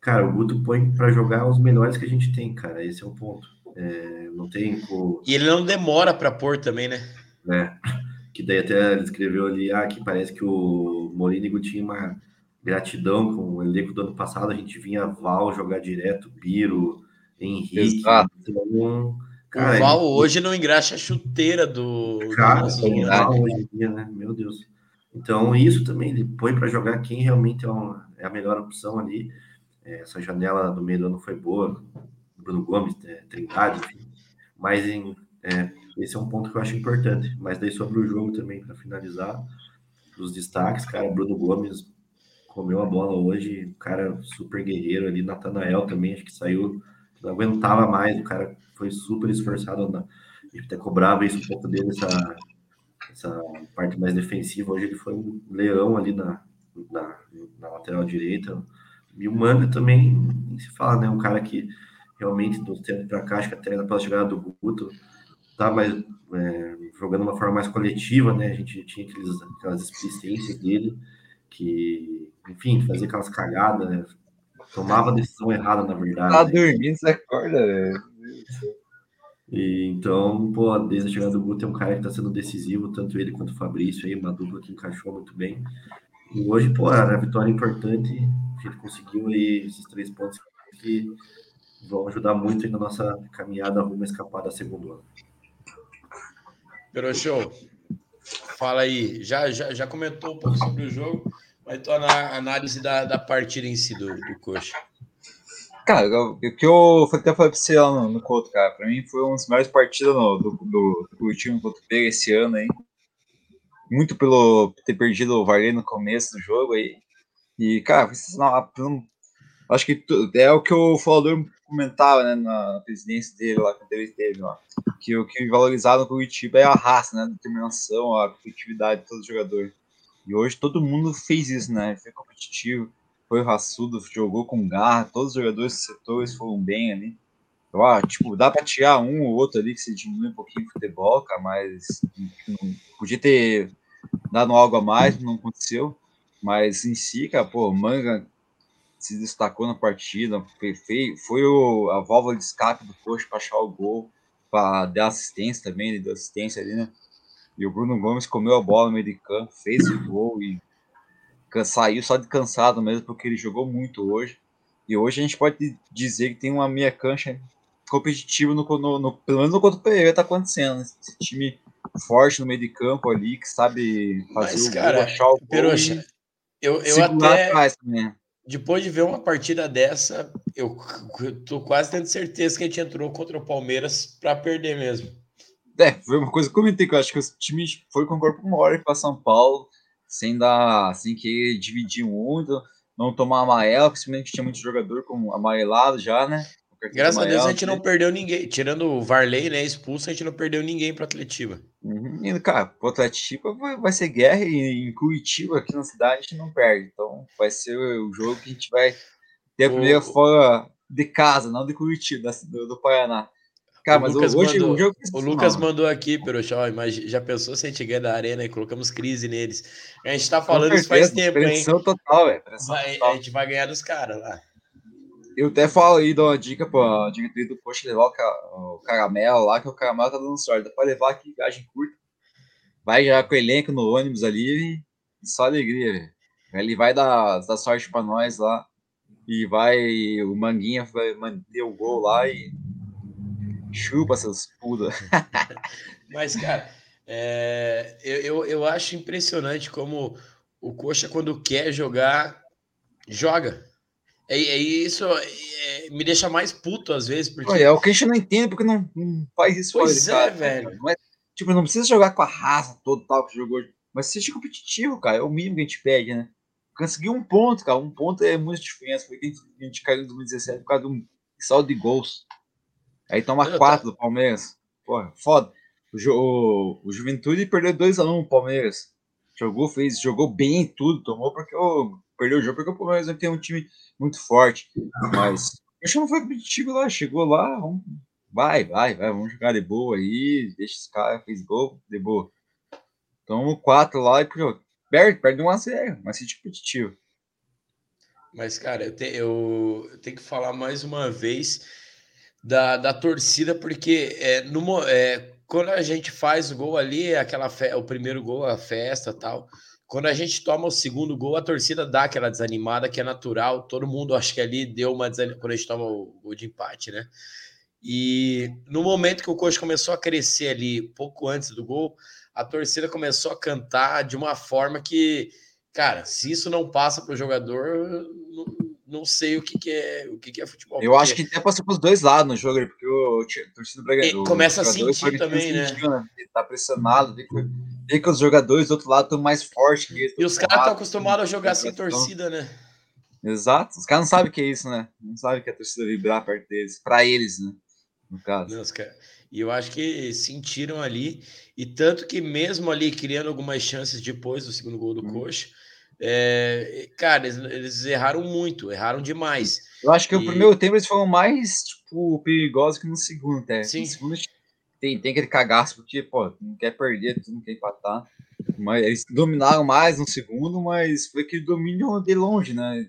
C: cara, o Guto põe para jogar os melhores que a gente tem, cara. Esse é o ponto. É, não tem. O...
A: E ele não demora para pôr também, né?
C: É. Que daí até ele escreveu ali, ah, que parece que o Morínigo tinha uma gratidão com o elenco do ano passado. A gente vinha Val jogar direto, Biro, Henrique. Exato.
A: Então, cara, o Val ele... hoje não engraxa a chuteira do.
C: Cara, do o Val hoje em dia, né? Meu Deus. Então, isso também ele põe para jogar quem realmente é, uma, é, a melhor opção ali. É, essa janela do meio do ano foi boa, Bruno Gomes, é, Trindade, enfim. Mas em, é, esse é um ponto que eu acho importante. Mas daí sobre o jogo também, para finalizar, os destaques, cara, Bruno Gomes comeu a bola hoje, cara super guerreiro ali, Natanael também, acho que saiu, não aguentava mais, o cara foi super esforçado, na, a gente até cobrava isso um pouco dele, essa essa parte mais defensiva. Hoje ele foi um leão ali na, na, na lateral direita. E o Manga também, se fala, né? Um cara que realmente, do tempo para cá, acho que até na chegada do Guto, tá mais é, jogando de uma forma mais coletiva, né? A gente tinha aqueles, aquelas explicências dele, que, enfim, fazia aquelas cagadas, né? tomava decisão errada, na verdade.
B: Tá dormindo, você acorda, velho.
C: E, então, pô, desde a chegada do Guto é um cara que está sendo decisivo, tanto ele quanto o Fabrício aí, uma dupla que encaixou muito bem. E hoje, pô, era a vitória importante, a gente conseguiu aí esses três pontos que vão ajudar muito aí na nossa caminhada rumo a escapar da segunda ano.
A: Fala aí, já, já, já comentou um pouco sobre o jogo, mas tua análise da, da partida em si do, do Coxa.
B: Cara, o que eu até falei pra você lá no, no Couto, cara, pra mim foi uma das melhores partidas no, do, do, do time contra o Pega esse ano aí. Muito pelo ter perdido o Varley no começo do jogo aí. E, cara, não, acho que é o que o falador comentava, né, na presidência dele lá, que ele teve lá. Que o que valorizado no Curitiba é a raça, né, a determinação, a competitividade de todos os jogadores. E hoje todo mundo fez isso, né, foi competitivo foi raçudo, jogou com garra, todos os jogadores dos setores foram bem ali. Eu, ah, tipo, dá para tirar um ou outro ali que se diminui um pouquinho o futebol, cara, mas não, podia ter dado algo a mais, não aconteceu. Mas em si, cara, pô, Manga se destacou na partida, foi, foi o, a válvula de escape do Coxa para achar o gol, para dar assistência também, ele deu assistência ali, né? E o Bruno Gomes comeu a bola no meio de campo, fez o gol e saiu só de cansado mesmo, porque ele jogou muito hoje. E hoje a gente pode dizer que tem uma meia cancha competitiva, no, no, no, pelo menos no quanto o Pereira tá acontecendo. Né? Esse time forte no meio de campo ali, que sabe fazer Mas, o
A: cara, gol, achar o Peroxa, eu, eu até... Depois de ver uma partida dessa, eu, eu tô quase tendo certeza que a gente entrou contra o Palmeiras para perder mesmo.
B: É, foi uma coisa que eu comentei, que eu acho que o time foi com o corpo maior para São Paulo, sem dar, assim, que dividir muito, não tomar amarelo, principalmente tinha muito jogador com amarelado já, né?
A: Graças a Deus a gente não perdeu ninguém. Tirando o Varley, né, expulso, a gente não perdeu ninguém para Atletiba.
B: Uhum. E, cara, pro Atletiba vai, vai ser guerra e em Curitiba, aqui na cidade, a gente não perde. Então vai ser o jogo que a gente vai ter a primeira o... fora de casa, não de Curitiba, do, do Paraná.
A: Cara, mas Lucas hoje mandou, o jogo. O Lucas mandou aqui, Peruchó, mas já pensou se a gente ganha da arena e colocamos crise neles? A gente tá falando isso faz tempo, hein?
B: total, velho.
A: A gente vai ganhar dos caras lá.
B: Eu até falo aí, dou uma dica pra diretoria do post levar o, o caramelo lá, que o caramelo tá dando sorte. Dá pra levar aqui viagem curta. Vai já com o elenco no ônibus ali e só alegria, velho. Ele vai dar, dar sorte pra nós lá. E vai. O Manguinha vai manter o gol lá e. Chupa seus puda.
A: Mas, cara, é, eu, eu, eu acho impressionante como o Coxa, quando quer jogar, joga. É, é isso é, me deixa mais puto às vezes. Porque...
B: é o que a gente não entende porque não, não faz isso.
A: Pois é, cara, velho.
B: Mas, tipo, não precisa jogar com a raça todo tal que jogou. Mas seja competitivo, cara. É o mínimo que a gente pede, né? Conseguir um ponto, cara. Um ponto é muito diferença. Porque a gente caiu em 2017 por causa de um saldo de gols. Aí toma quatro do Palmeiras. Porra, foda. O, o, o Juventude perdeu 2x1 um, o Palmeiras. Jogou, fez, jogou bem tudo, tomou porque o, perdeu o jogo porque o Palmeiras tem um time muito forte. Mas o não foi competitivo lá, chegou lá, vamos, vai, vai, vai, vamos jogar de boa aí, deixa os caras, fez gol, de boa. Então, quatro lá e perde, perde um a zero, mas é competitivo.
A: Mas, cara, eu, te, eu, eu, tenho que falar mais uma vez da, da torcida, porque é, no, é, quando a gente faz o gol ali, aquela fe, o primeiro gol, a festa tal, quando a gente toma o segundo gol, a torcida dá aquela desanimada que é natural. Todo mundo acho que ali deu uma desanimada quando a gente toma o gol de empate, né? E no momento que o coach começou a crescer ali, pouco antes do gol, a torcida começou a cantar de uma forma que, cara, se isso não passa para o jogador, não, não, sei o que, que é o que, que é futebol.
B: Eu acho que até passou para os dois lados no jogo, porque o, o torcida
A: do Começa a sentir também, né? né?
B: Ele tá pressionado, vê que vê que os jogadores do outro lado estão mais fortes que eles.
A: E os caras estão acostumados a jogar sem torcida, né?
B: Exato. Os caras não sabem o que é isso, né? Não sabem que é a torcida vibrar perto deles. Para eles, né? No caso.
A: Não, cara... E eu acho que sentiram ali. E tanto que mesmo ali criando algumas chances depois do segundo gol do hum. Coxa, é, cara, eles, eles, erraram muito, erraram demais.
B: Eu acho que e... o primeiro tempo eles foram mais tipo, perigosos que no segundo, até. Sim. No segundo tem, tem aquele cagaço, porque, pô, não quer perder, tu não quer empatar. Mas eles dominaram mais no segundo, mas foi aquele domínio de longe, né?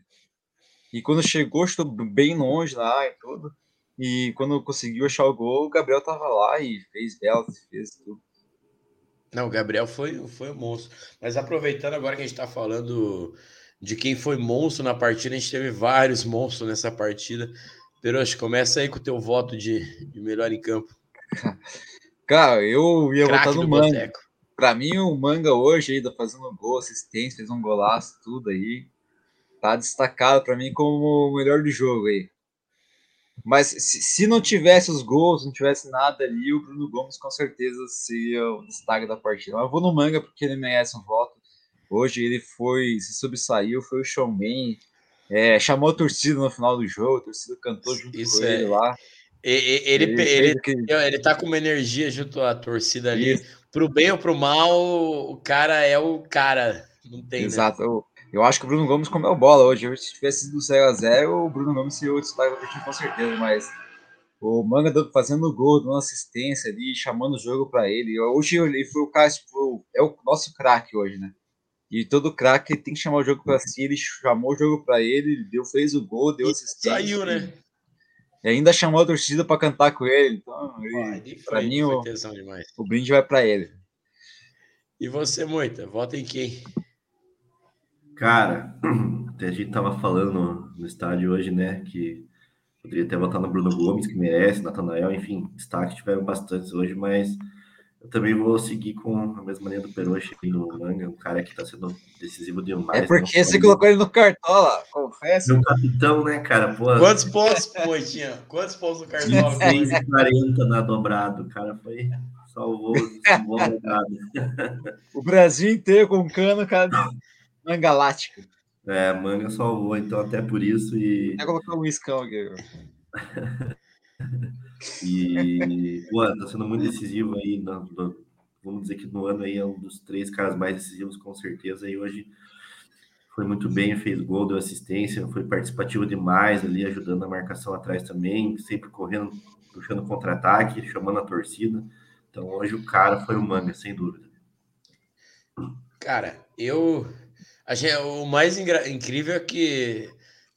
B: E quando chegou, estou bem longe lá e tudo. E quando conseguiu achar o gol, o Gabriel tava lá e fez bela, fez tudo.
A: Não, o Gabriel foi, foi um monstro. Mas aproveitando agora que a gente tá falando de quem foi monstro na partida, a gente teve vários monstros nessa partida. Peroche, começa aí com o teu voto de, de melhor em campo.
B: Cara, eu ia Craque votar no Manga. Boteco. Pra mim, o Manga hoje ainda fazendo gol, assistência, fez um golaço, tudo aí. Tá destacado para mim como o melhor do jogo aí. Mas se, se, não tivesse os gols, não tivesse nada ali, o Bruno Gomes com certeza seria o destaque da partida. Mas eu vou no Manga porque ele merece um voto. Hoje ele foi, se sobressaiu, foi o showman. É, chamou a torcida no final do jogo, a torcida cantou junto Isso com é. ele lá.
A: Ele, ele, ele, ele, tá com uma energia junto à torcida ali. Isso. Pro bem ou pro mal, o cara é o cara. Não tem,
B: né? Exato. Né? Eu, eu, acho que o Bruno Gomes comeu bola hoje. Se tivesse sido 0x0, o Bruno Gomes seria o destaque do time com certeza, mas o Manga fazendo gol, dando assistência ali, chamando o jogo para ele. Hoje ele foi o cara, tipo, é o nosso craque hoje, né? E todo craque tem que chamar o jogo para si. Ele chamou o jogo para ele, deu, fez o gol, deu assistência.
A: Saiu, né?
B: E ainda chamou a torcida para cantar com ele. Então, para mim, o, o brinde vai para ele.
A: E você, Moita, vota em quem?
C: Cara, a gente tava falando no estádio hoje, né, que poderia ter votado no Bruno Gomes, que merece, Natanael, enfim, destaque tiveram bastantes hoje, mas eu também vou seguir com a mesma linha do Peroche no Manga, um cara que tá sendo decisivo demais.
B: É porque você colocou ele no cartola, confesso.
C: Meu capitão, né, cara? Pô,
A: Quantos pontos, Moitinha? Quantos pontos no cartola?
C: 40 na dobrado, o cara foi salvou, salvou
B: O Brasil inteiro com cano, cara, manga galáctica.
C: É, manga salvou, então até por isso e...
B: Vou colocar um iscão aqui.
C: E, pô, tá sendo muito decisivo aí. No, no, vamos dizer que no ano aí é um dos três caras mais decisivos, com certeza. E hoje foi muito bem, fez gol, deu assistência, foi participativo demais ali, ajudando a marcação atrás também, sempre correndo puxando contra-ataque, chamando a torcida. Então hoje o cara foi o Manga, sem dúvida.
A: Cara, eu. Achei, o mais incrível é que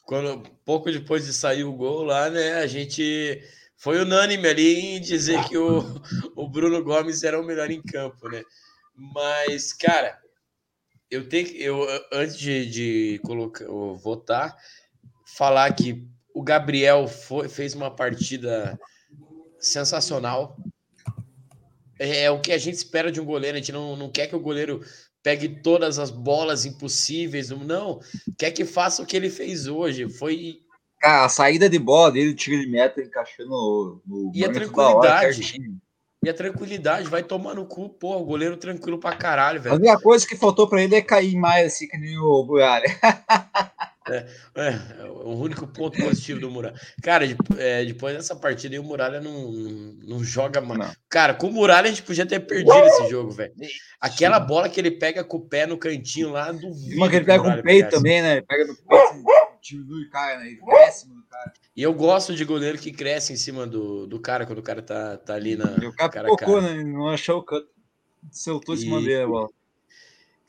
A: quando pouco depois de sair o gol lá, né, a gente foi unânime ali em dizer que o, o Bruno Gomes era o melhor em campo, né? Mas, cara, eu tenho que, eu antes de, de colocar, votar, falar que o Gabriel foi, fez uma partida sensacional. É, é, o que a gente espera de um goleiro. A gente não, não quer que o goleiro pegue todas as bolas impossíveis. Não, quer que faça o que ele fez hoje. Foi
B: Cara, a saída de bola dele, tiro de meta encaixando no.
A: e a tranquilidade. e a tranquilidade, vai tomar no cu, pô, o goleiro tranquilo pra caralho, velho.
B: A única coisa que faltou pra ele é cair mais assim que nem o Muralha.
A: É, é, é, o único ponto positivo do Muralha. Cara, é, depois dessa partida aí, o Muralha não, não, não joga mais. Cara, com o Muralha a gente podia ter perdido esse jogo, velho. Aquela bola que ele pega com o pé no cantinho lá, do
B: Uma que ele pega com o peito também, né? Ele pega no peito diminui o cara, né? Ele cresce no cara.
A: E eu gosto de goleiro que cresce em cima do, do cara quando o cara tá, tá ali na.
B: E o cara, cara focou, né? Não achou o canto. Soltou esse e... a bola.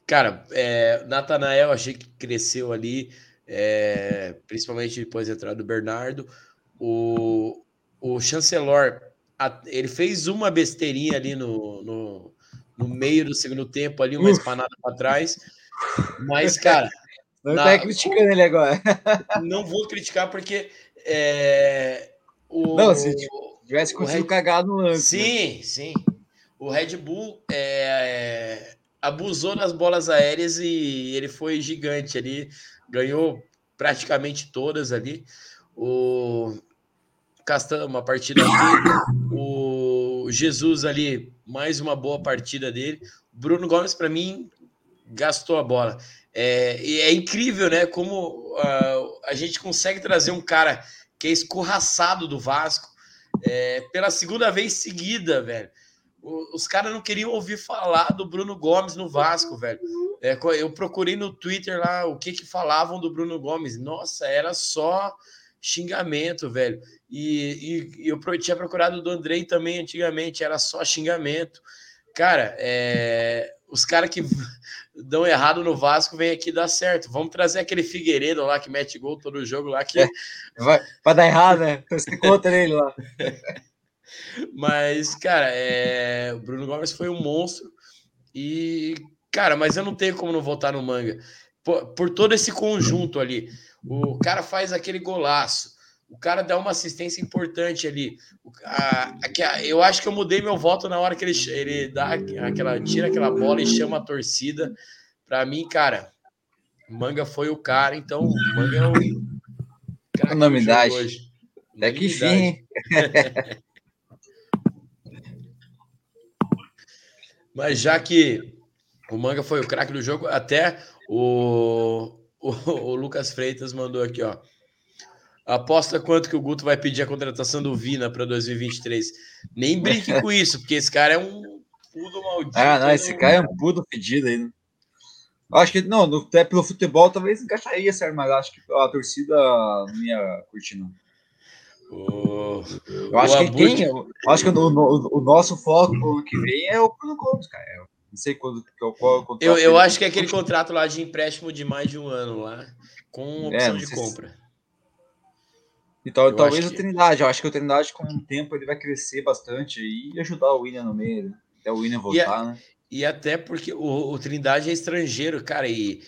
A: Cara, é, Natanael achei que cresceu ali, é, principalmente depois da entrada do Bernardo. O, o Chancelor, ele fez uma besteirinha ali no, no, no meio do segundo tempo, ali, uma Uf. espanada para trás. Mas, cara,
B: não na... tá criticando ele agora.
A: Não vou criticar porque é,
B: o, não, se tivesse conseguido Red... cagar no lance.
A: Né? Sim, né? sim. O Red Bull é, abusou das bolas aéreas e ele foi gigante ali, ganhou praticamente todas ali. O Castanho, uma partida dele. O Jesus ali, mais uma boa partida dele. Bruno Gomes, para mim, gastou a bola. É, e é incrível, né? Como uh, a gente consegue trazer um cara que é escorraçado do Vasco é, pela segunda vez seguida, velho. Os caras não queriam ouvir falar do Bruno Gomes no Vasco, velho. É, eu procurei no Twitter lá o que que falavam do Bruno Gomes. Nossa, era só xingamento, velho. E, e, e eu tinha procurado do Andrei também antigamente, era só xingamento. Cara, é, os caras que dão errado no Vasco vêm aqui dar certo. Vamos trazer aquele Figueiredo lá que mete gol todo jogo lá que. É,
B: vai, vai, dar errado, né? Você conta nele lá.
A: mas, cara, é... o Bruno Gomes foi um monstro. E, cara, mas eu não tenho como não voltar no manga. Por, por todo esse conjunto ali. O cara faz aquele golaço o cara dá uma assistência importante ali. A, a, eu acho que eu mudei meu voto na hora que ele, ele dá aquela, tira aquela bola e chama a torcida. Para mim, cara, Manga foi o cara, então Manga é o.
B: Unanimidade. Até que fim.
A: Mas já que o Manga foi o craque do jogo, até o, o, o Lucas Freitas mandou aqui, ó. Aposta quanto que o Guto vai pedir a contratação do Vina para 2023. Nem brinque com isso, porque esse cara é um pudo maldito.
B: Ah, não, esse cara é um pudo pedido aí. Né? Acho que não, no, até pelo futebol talvez encaixaria, certo? Mas acho que a torcida não ia curtir, não. Eu acho que tem, eu acho que o, o, o nosso foco ano que vem é o Bruno Gomes, cara. Eu não sei quando qual,
A: qual eu, eu acho que é aquele contrato lá de empréstimo de mais de um ano lá, com é, opção é, de compra. Se...
B: E tal, talvez o Trindade, eu acho que o Trindade com o tempo ele vai crescer bastante e ajudar o William no meio, né? até o William voltar,
A: e
B: né?
A: E até porque o, o Trindade é estrangeiro, cara, e,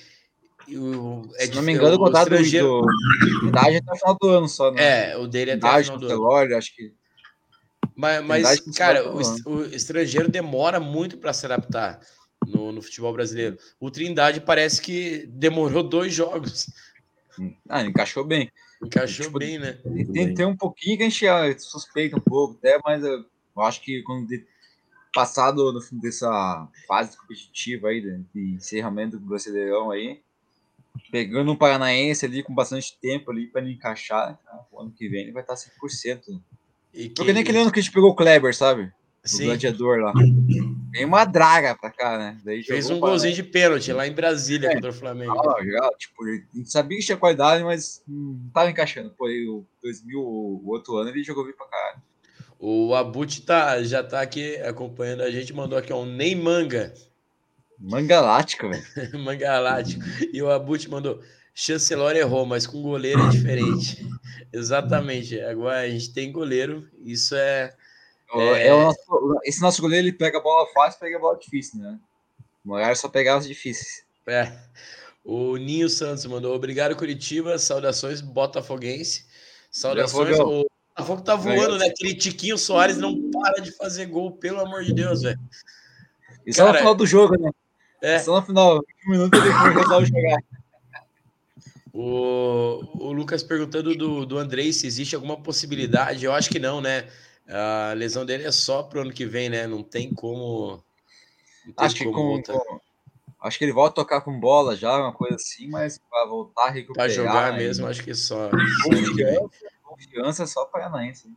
B: e o, é Se não me engano, o contrato estrangeiro... do Trindade é até o final do ano só,
A: né? É, o dele é até o final do ano.
B: acho que...
A: Mas, mas cara, o, o, estrangeiro demora muito para se adaptar no, no futebol brasileiro. O Trindade parece que demorou dois jogos.
B: Ah, encaixou bem.
A: Encaixou tipo, bem, né?
B: Tem, tem um pouquinho que a gente suspeita um pouco, até, mas eu, eu acho que quando de, passado no fim dessa fase competitiva aí, de, de encerramento do Brasileirão aí, pegando um Paranaense ali com bastante tempo ali para ele encaixar, tá? o ano que vem ele vai estar 100%. E que... Porque nem aquele ano que a gente pegou o Kleber, sabe? O gladiador lá. Vem uma draga pra cá, né?
A: Daí Fez um golzinho de pênalti lá em Brasília é, contra o Flamengo.
B: Ah, tipo, a gente sabia que tinha qualidade, mas não tava encaixando. Pô, aí, o 2000, o outro ano, ele jogou bem pra caralho.
A: O Abut tá, já tá aqui acompanhando a gente, mandou aqui um nem manga.
B: Manga lático, velho.
A: manga lático. E o Abut mandou. Chancelor errou, mas com goleiro é diferente. Exatamente. Agora a gente tem goleiro, isso é.
B: É... é nosso, esse nosso goleiro ele pega a bola fácil, pega a bola difícil, né? O Morar só pegava as difíceis.
A: É. O Ninho Santos mandou obrigado, Curitiba. Saudações, Botafoguense. Saudações. O Botafogo tá voando, né? Aquele Tiquinho Soares não para de fazer gol, pelo amor de Deus, velho.
B: Isso Cara, é no final do jogo, né? É. Só no final, um minuto ele resolve jogar.
A: O, o Lucas perguntando do, do Andrei se existe alguma possibilidade. Eu acho que não, né? A lesão dele é só pro ano que vem, né? Não tem como.
B: Não tem acho como que com, com, acho que ele volta a tocar com bola já, uma coisa assim, mas para voltar a recuperar.
A: Para jogar mesmo, acho que só.
B: Confiança, confiança só Paranaense.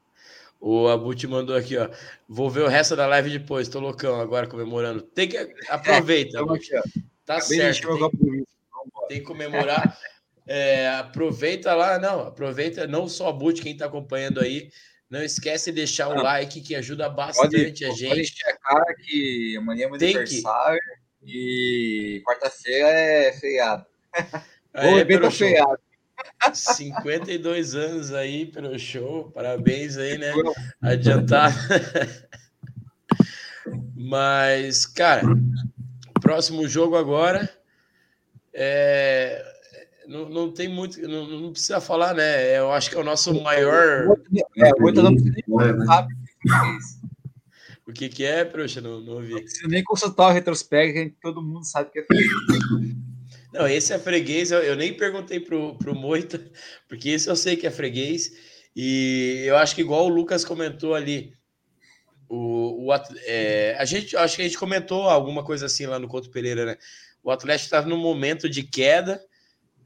A: O Abut mandou aqui, ó. Vou ver o resto da live depois. Tô loucão agora comemorando. Tem que aproveita, é, Tá Acabei certo. Tem, tem que comemorar. É, aproveita lá, não, aproveita não só a Boot, quem está acompanhando aí. Não esquece de deixar o like que ajuda bastante pode, a gente. Pode
B: que amanhã é meu Tem aniversário que... e quarta-feira é feriado.
A: Aí, pelo feriado. 52 anos aí pelo show, parabéns aí, né? Adiantado. Mas, cara, próximo jogo agora é não, não tem muito, não, não, precisa falar, né? Eu acho que é o nosso maior. É, o não O que, que é, Proxa? Não, não ouvi. Não
B: precisa nem consultar o retrospecto, todo mundo sabe que é freguês.
A: Não, esse é freguês, eu, eu, nem perguntei pro, pro Moita, porque esse eu sei que é freguês, e eu acho que igual o Lucas comentou ali, o, o é, a gente, acho que a gente comentou alguma coisa assim lá no Couto Pereira, né? O Atlético estava num momento de queda,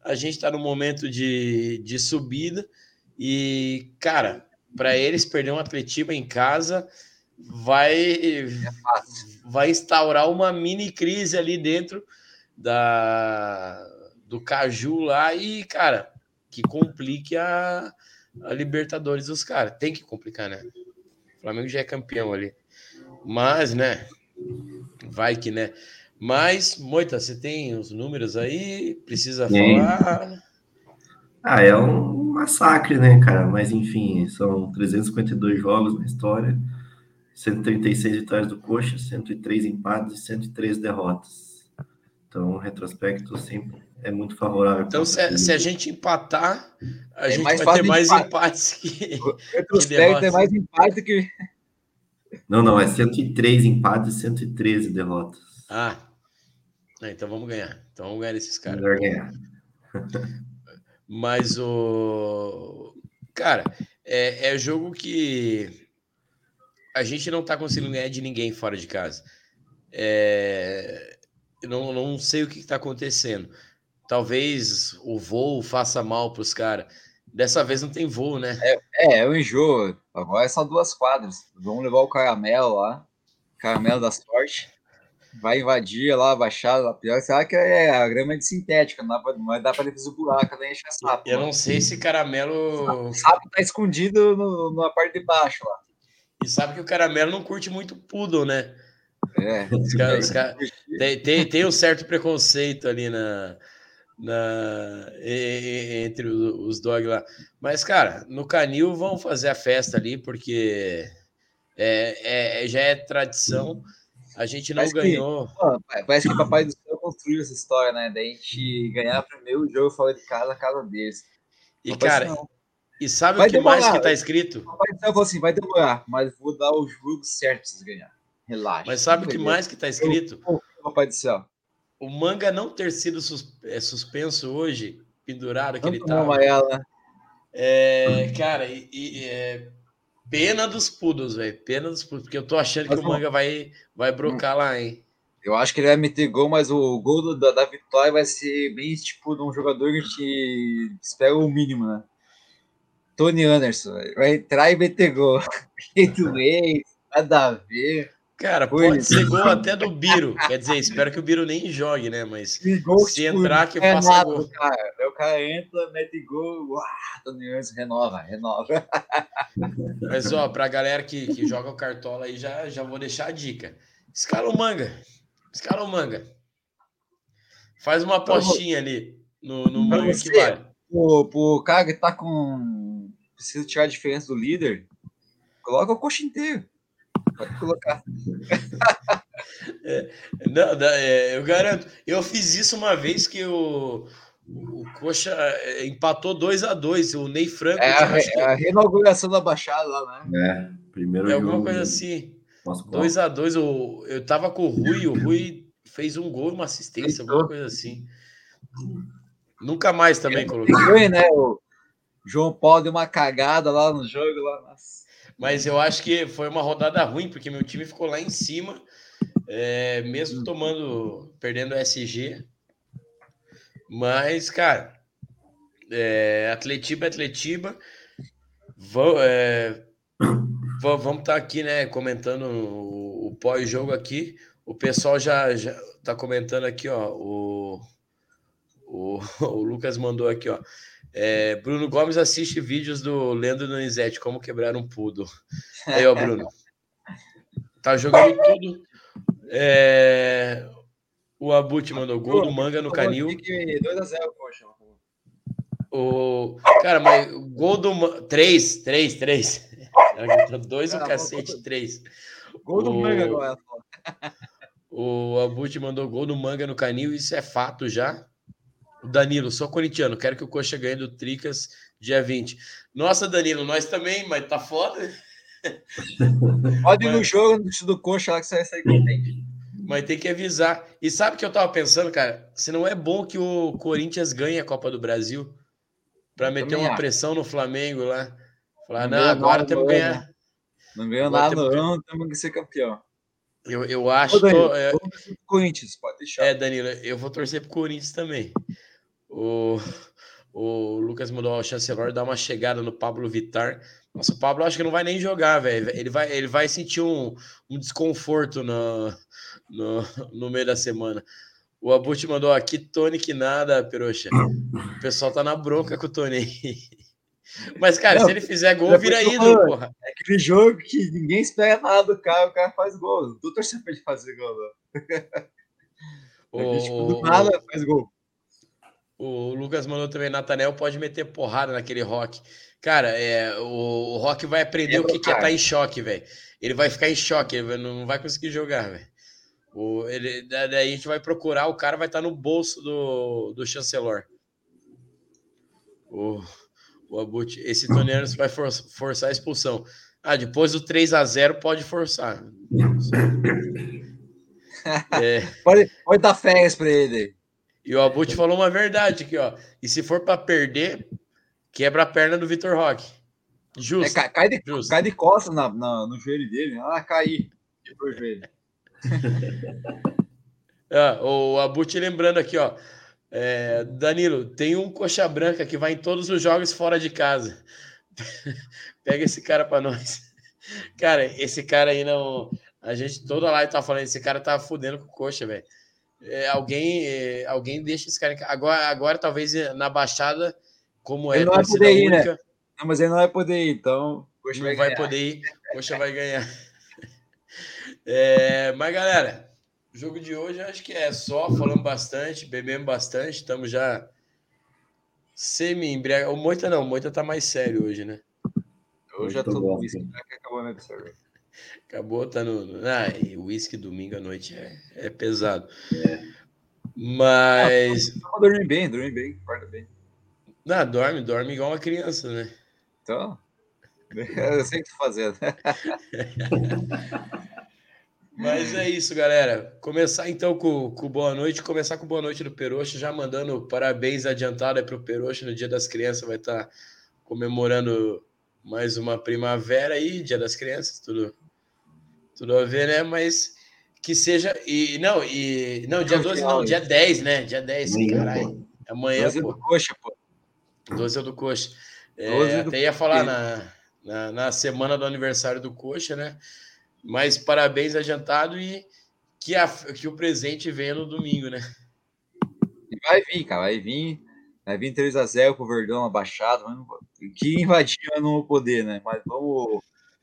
A: a gente está no momento de, de subida e, cara, para eles perder um Atletiba em casa vai, vai instaurar uma mini crise ali dentro da, do Caju lá e, cara, que complique a, a Libertadores dos caras. Tem que complicar, né? O Flamengo já é campeão ali. Mas, né? Vai que, né? Mas, Moita, você tem os números aí? Precisa Sim. falar?
C: Ah, é um massacre, né, cara? Mas, enfim, são 352 jogos na história, 136 vitórias do Coxa, 103 empates e 103 derrotas. Então, o retrospecto sempre é muito favorável.
A: Então, se, se, a gente empatar, a é gente vai ter mais empate. empates que.
B: O retrospecto é mais empate que.
C: Não, não, é 103 empates e 113 derrotas.
A: Ah, ah, então vamos ganhar. Então vamos ganhar esses caras.
C: Melhor ganhar.
A: Mas o. Cara, é, é jogo que a gente não tá conseguindo ganhar de ninguém fora de casa. É... Eu não, não sei o que está acontecendo. Talvez o voo faça mal para os caras. Dessa vez não tem voo, né?
B: É, é, é o enjoo. Agora é só duas quadras. Vamos levar o caramelo lá. Caramelo da sorte vai invadir lá a baixada, pior, será que é a grama é de sintética, não dá pra, não dá pra ver o buraco, nem encher sapo.
A: Eu não sei se caramelo.
B: O sapo tá escondido no, na parte de baixo lá.
A: E sabe que o caramelo não curte muito poodle, né?
B: É. Os
A: caras, os caras, tem, tem, tem um certo preconceito ali na, na entre os dogs lá. Mas, cara, no canil vão fazer a festa ali, porque é, é, já é tradição. A gente não parece ganhou.
B: Que, pô, parece que o Papai do Céu construiu essa história, né? Da gente ganhar primeiro jogo fora de casa, a casa deles.
A: E, cara, e sabe vai o que demorar. mais que tá escrito? O
B: Papai do Céu falou assim: vai demorar, mas vou dar o jogo certo pra vocês ganhar. Relaxa.
A: Mas sabe o que mais que tá escrito?
B: Eu, Papai do Céu.
A: O manga não ter sido sus, é, suspenso hoje, pendurado que Tanto ele tava. É, cara, e, e é, Pena dos pudos, velho. Pena dos pudos, porque eu tô achando mas, que o Manga vai, vai brocar lá, hein?
B: Eu acho que ele vai meter gol, mas o gol da, da, vitória vai ser bem tipo de um jogador que a gente espera o mínimo, né? Tony Anderson, vai entrar e meter gol. Jeito nada a ver.
A: Cara, pode ser gol até do Biro. Quer dizer, espero que o Biro nem jogue, né? Mas
B: gol,
A: se entrar, que é faça gol.
B: Cara. o cara entra, mete gol, uau, renova, renova.
A: Mas, ó, pra galera que, que joga o Cartola aí, já, já vou deixar a dica. Escala o manga. Escala o manga. Faz uma apostinha ali no, no manga que vale.
B: Pro, pro cara que tá com. Precisa tirar a diferença do líder, coloca o coxa inteiro. Pode colocar.
A: É, não, é, eu garanto. Eu fiz isso uma vez que o, o Coxa é, empatou 2 a 2 O Ney Franco.
B: É a, que... é a reinauguração da Baixada lá,
C: né? É, primeiro
A: é alguma coisa assim. 2 a 2 eu, eu tava com o Rui, o Rui fez um gol e uma assistência, alguma coisa assim. Nunca mais também coloquei.
B: Foi, né? O João Paulo deu uma cagada lá no jogo. Lá. Nossa.
A: Mas eu acho que foi uma rodada ruim, porque meu time ficou lá em cima, é, mesmo hum. tomando, perdendo o SG. Mas, cara, é, Atletiba Atletiba. Vão, é, vamos estar tá aqui, né, comentando o, o pós-jogo aqui. O pessoal já, já tá comentando aqui, ó. O, o, o Lucas mandou aqui, ó. É, Bruno Gomes assiste vídeos do Leandro Donizete, como quebrar um pudo. Aí, ó, Bruno. Tá jogando tudo. É, o Abut mandou gol do Manga no Canil. 2x0, poxa. O... Cara, mas gol do. 3, 3, 3. 2 o cacete, 3.
B: Gol do Manga agora.
A: O Abut mandou gol do Manga no Canil, isso é fato já. Danilo, sou corintiano, quero que o Coxa ganhe do Tricas dia 20. Nossa, Danilo, nós também, mas tá foda.
B: Pode ir no jogo do Coxa lá que você vai sair contente.
A: Mas tem que avisar. E sabe o que eu tava pensando, cara? Se não é bom que o Corinthians ganhe a Copa do Brasil para meter uma acho. pressão no Flamengo lá. Falar, não, não agora temos que ganhar.
B: Não ganhou nada, não, temos que ser campeão.
A: Eu, eu acho. Ô, Danilo, tô, é...
B: Corinthians, pode deixar.
A: É, Danilo, eu vou torcer pro Corinthians também. O, o Lucas mandou ao chancelor dar uma chegada no Pablo Vitar. Nossa, o Pablo acho que não vai nem jogar, velho. Ele vai, ele vai sentir um, um desconforto no, no, no meio da semana. O Abut mandou aqui, Tony que nada, Peroxa. O pessoal tá na bronca com o Tony. Mas, cara, não, se ele fizer gol, vira ídolo, porra.
B: É aquele jogo que ninguém espera nada do cara, o cara faz gol. Não tô torcendo pra ele fazer gol, não. O, é tipo, do nada faz gol.
A: O Lucas mandou também, Natanel pode meter porrada naquele rock. Cara, é, o, o rock vai aprender o que, que é estar tá em choque, velho. Ele vai ficar em choque, ele não vai conseguir jogar, velho. Daí a gente vai procurar, o cara vai estar tá no bolso do, do chancelor. O, o Abut, esse Toniano vai for, forçar a expulsão. Ah, depois do 3 a 0 pode forçar.
B: é. pode, pode dar férias para ele.
A: E o Abut falou uma verdade aqui, ó. E se for para perder, quebra a perna do Vitor Roque.
B: Justo. É, cai, de, justo. cai de costas na, na, no joelho dele. Ah, o joelho.
A: ah, o Abut lembrando aqui, ó. É, Danilo, tem um coxa branca que vai em todos os jogos fora de casa. Pega esse cara para nós. Cara, esse cara aí não. A gente toda live tá falando, esse cara tá fudendo com coxa, velho é, alguém, é, alguém deixa esse cara. Agora, agora, talvez na Baixada, como
B: ele
A: é
B: não vai poder ir, única, né? Não, mas ele não vai poder ir, então.
A: Coxa não vai, vai poder ir, Coxa vai ganhar. É, mas, galera, o jogo de hoje acho que é só. Falamos bastante, bebemos bastante, estamos já semi-embriagado. O Moita não, o Moita tá mais sério hoje, né?
B: Eu já tô no whisky, que acabou, né,
A: Acabou, tá no. Ah, e uísque domingo à noite é, é pesado. É. Mas.
B: Ah, dormir bem, dormir bem, acorda bem.
A: Não, dorme, dorme igual uma criança, né?
B: Então. Eu sei o que tu fazendo.
A: Mas é isso, galera. Começar então com, com boa noite. Começar com boa noite do Peroxa, já mandando parabéns adiantado para o Peroxa no Dia das Crianças. Vai estar tá comemorando mais uma primavera aí, Dia das Crianças, tudo tudo a ver, né? Mas que seja. E não, e. Não, dia 12 não, dia 10, né? Dia 10, caralho. Amanhã. 12
B: pô. do coxa, pô.
A: 12 é do coxa. É, até ia falar na, na, na, semana do aniversário do Coxa, né? Mas parabéns adiantado e que, a, que o presente venha no domingo, né?
B: Vai vir, cara, vai vir. Vai vir 3x0 pro Verdão na Baixada. Que invadir eu não poder, né? Mas vamos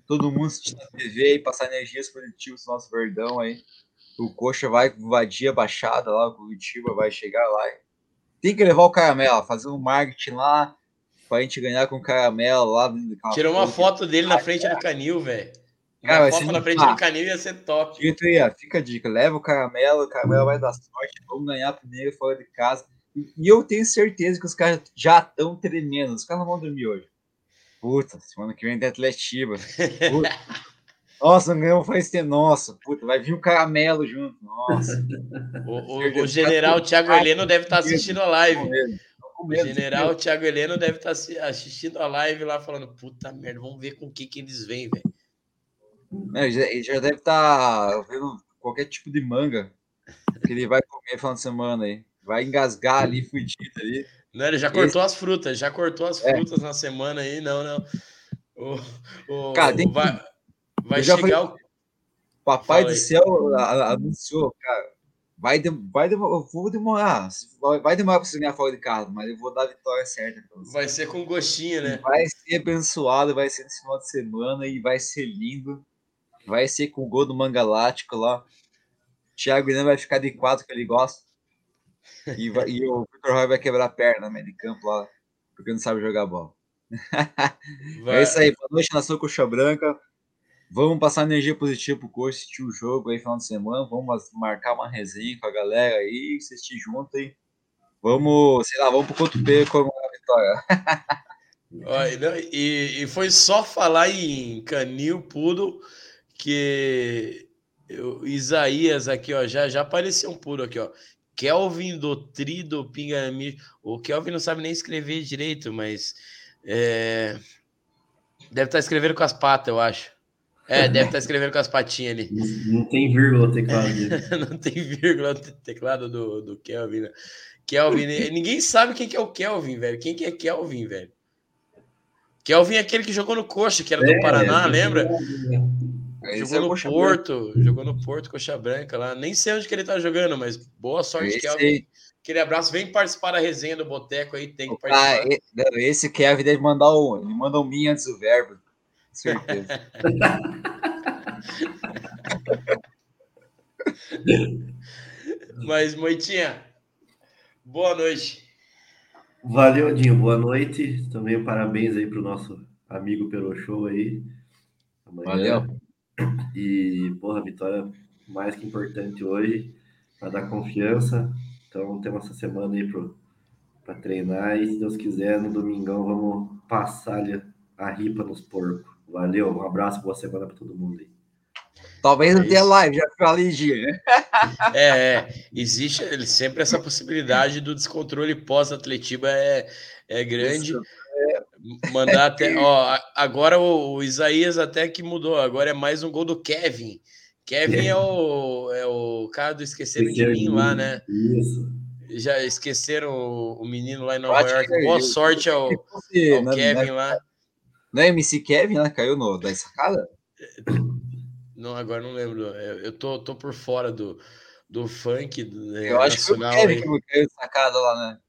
B: todo mundo assistir na TV e passar energias positivas no nosso Verdão aí. O Coxa vai invadir a Baixada lá, o Curitiba vai chegar lá. Tem que levar o caramelo, fazer um marketing lá pra gente ganhar com o caramelo lá.
A: Tirou uma foto dele na frente do canil, velho. Cara, uma foto na frente do canil ia ser top.
B: Dito aí, fica a dica, leva o caramelo, o caramelo vai dar sorte, vamos ganhar primeiro fora de casa. E eu tenho certeza que os caras já estão tremendo. Os caras não vão dormir hoje. Puta, semana que vem tem Atletiba. Nossa, não ganhou faz tempo. Nossa, puta, vai vir o um caramelo junto. Nossa.
A: O, o, o general Thiago Heleno deve estar tá assistindo a live. O general Thiago Heleno deve estar tá assistindo a live lá falando: puta merda, vamos ver com o que, que eles vêm, velho.
B: Ele já deve estar tá vendo qualquer tipo de manga que ele vai comer final de semana aí vai engasgar ali, fudido ali.
A: Não, ele já cortou Esse... as frutas, já cortou as é. frutas é. na semana aí, não, não. O, o,
B: cara, tem
A: vai, vai chegar falei, o...
B: Papai do céu anunciou, cara, vai, de, vai demorar, vou demorar, vai demorar para você ganhar fora de casa, mas eu vou dar a vitória certa
A: pra você. Vai ser com gostinho, né?
B: Vai ser abençoado, vai ser nesse final de semana e vai ser lindo. Vai ser com o gol do Mangalático lá. Thiago ainda vai ficar de quatro que ele gosta. E, vai, e o Victor Roy vai quebrar a perna meio de campo lá, porque não sabe jogar bola. é isso aí, boa noite, nação Coxa Branca. Vamos passar energia positiva pro curso, assistir o jogo aí final de semana. Vamos marcar uma resenha com a galera aí, assistir junto aí. Vamos, sei lá, vamos pro Cotupeiro comemorar a
A: vitória. e, e foi só falar em Canil Pudo que eu, Isaías aqui, ó, já, já apareceu um puro aqui, ó. Kelvin do Tri do Pingami. O Kelvin não sabe nem escrever direito, mas é... deve estar tá escrevendo com as patas, eu acho. É, deve estar tá escrevendo com as patinhas ali.
C: Não, tem vírgula no teclado
A: dele. não tem vírgula no teclado do, do Kelvin. Né? Kelvin, ninguém sabe quem que é o Kelvin, velho. Quem que é Kelvin, velho? Kelvin é aquele que jogou no Coxa, que era do é, Paraná, é, lembra? Esse jogou é no Porto, Branca. jogou no Porto, Coxa Branca lá. Nem sei onde que ele tá jogando, mas boa sorte, esse Kelvin. Aquele abraço, vem participar da resenha do Boteco aí, tem que
B: participar. Ah, esse Kevin deve mandar um, ele manda um mim antes do verbo. Certeza.
A: mas, Moitinha, boa noite.
C: Valeu, Dinho, boa noite. Também parabéns aí pro nosso amigo pelo show aí.
B: Amanhã. Valeu.
C: E, porra, vitória mais que importante hoje para dar confiança. Então temos essa semana aí para treinar e, se Deus quiser, no domingão vamos passar a ripa nos porcos. Valeu, um abraço, boa semana para todo mundo aí.
B: Talvez não é tenha live, já falei dia, né?
A: É, é, existe sempre essa possibilidade do descontrole pós-atletiba é, é grande. Isso. Mandar até. Ó, agora o, o, Isaías até que mudou. Agora é mais um gol do Kevin. Kevin é o, é o cara do Esqueceram de Mim lá, né? Isso. Já esqueceram o, o menino lá em Nova York. É Boa sorte ao, ao
B: né?
A: Kevin lá.
B: Não é MC Kevin, né? Caiu no, da sacada?
A: Não, agora não lembro. Eu, eu tô, tô por fora do, do funk. Do,
B: eu acho que foi o Kevin que caiu de sacada lá, né?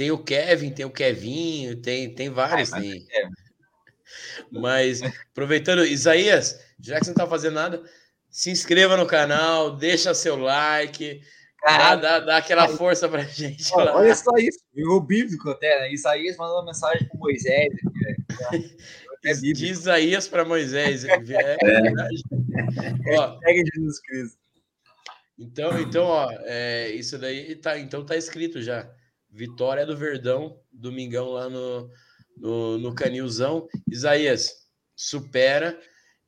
A: Tem o Kevin, tem o Kevinho, tem, tem vários. Ah, tem. É. Mas, aproveitando, Isaías, já que você não tá fazendo nada, se inscreva no canal, deixa seu like, dá, dá, dá, aquela força pra gente.
B: Olha, olha só isso, o bíblico até, né? Isaías mandou uma mensagem para Moisés. Né?
A: É de Isaías para Moisés. É, é, é. verdade.
B: ó, Jesus Cristo.
A: Então, então, ó, é, isso daí tá, então tá escrito já. Vitória do Verdão, domingão lá no, no, no Canilzão. Isaías, supera.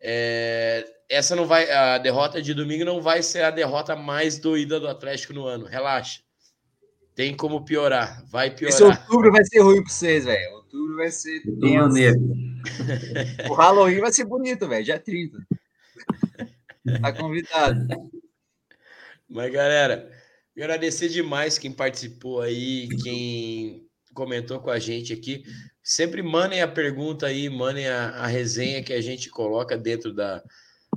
A: É, essa não vai. A derrota de domingo não vai ser a derrota mais doída do Atlético no ano. Relaxa. Tem como piorar. Vai piorar. Esse
B: outubro vai ser ruim para vocês, velho. Outubro vai ser. o Halloween vai ser bonito, velho. Dia 30. Tá convidado.
A: Mas, galera, Agradecer demais quem participou aí, quem comentou com a gente aqui. Sempre mandem a pergunta aí, mandem a, a resenha que a gente coloca dentro da,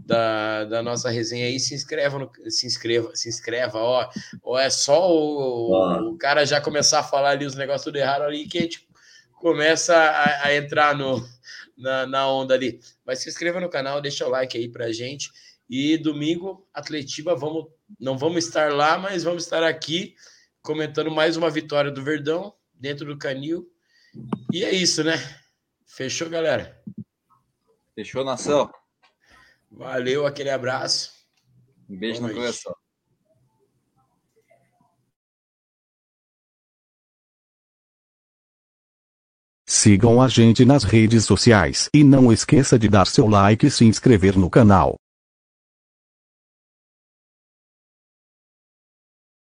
A: da, da nossa resenha aí, se inscreva, no, se inscreva, se inscreva, ó, ou é só o, o, cara já começar a falar ali os negócios tudo errado ali que a gente começa a, a entrar no, na, na, onda ali. Mas se inscreva no canal, deixa o like aí pra gente. E domingo, Atletiva, vamos, não vamos estar lá, mas vamos estar aqui comentando mais uma vitória do Verdão dentro do Canil. E é isso, né? Fechou, galera?
B: Fechou, nação.
A: Valeu, aquele abraço.
B: Um beijo Boa no noite. coração.
D: Sigam a gente nas redes sociais e não esqueça de dar seu like e se inscrever no canal.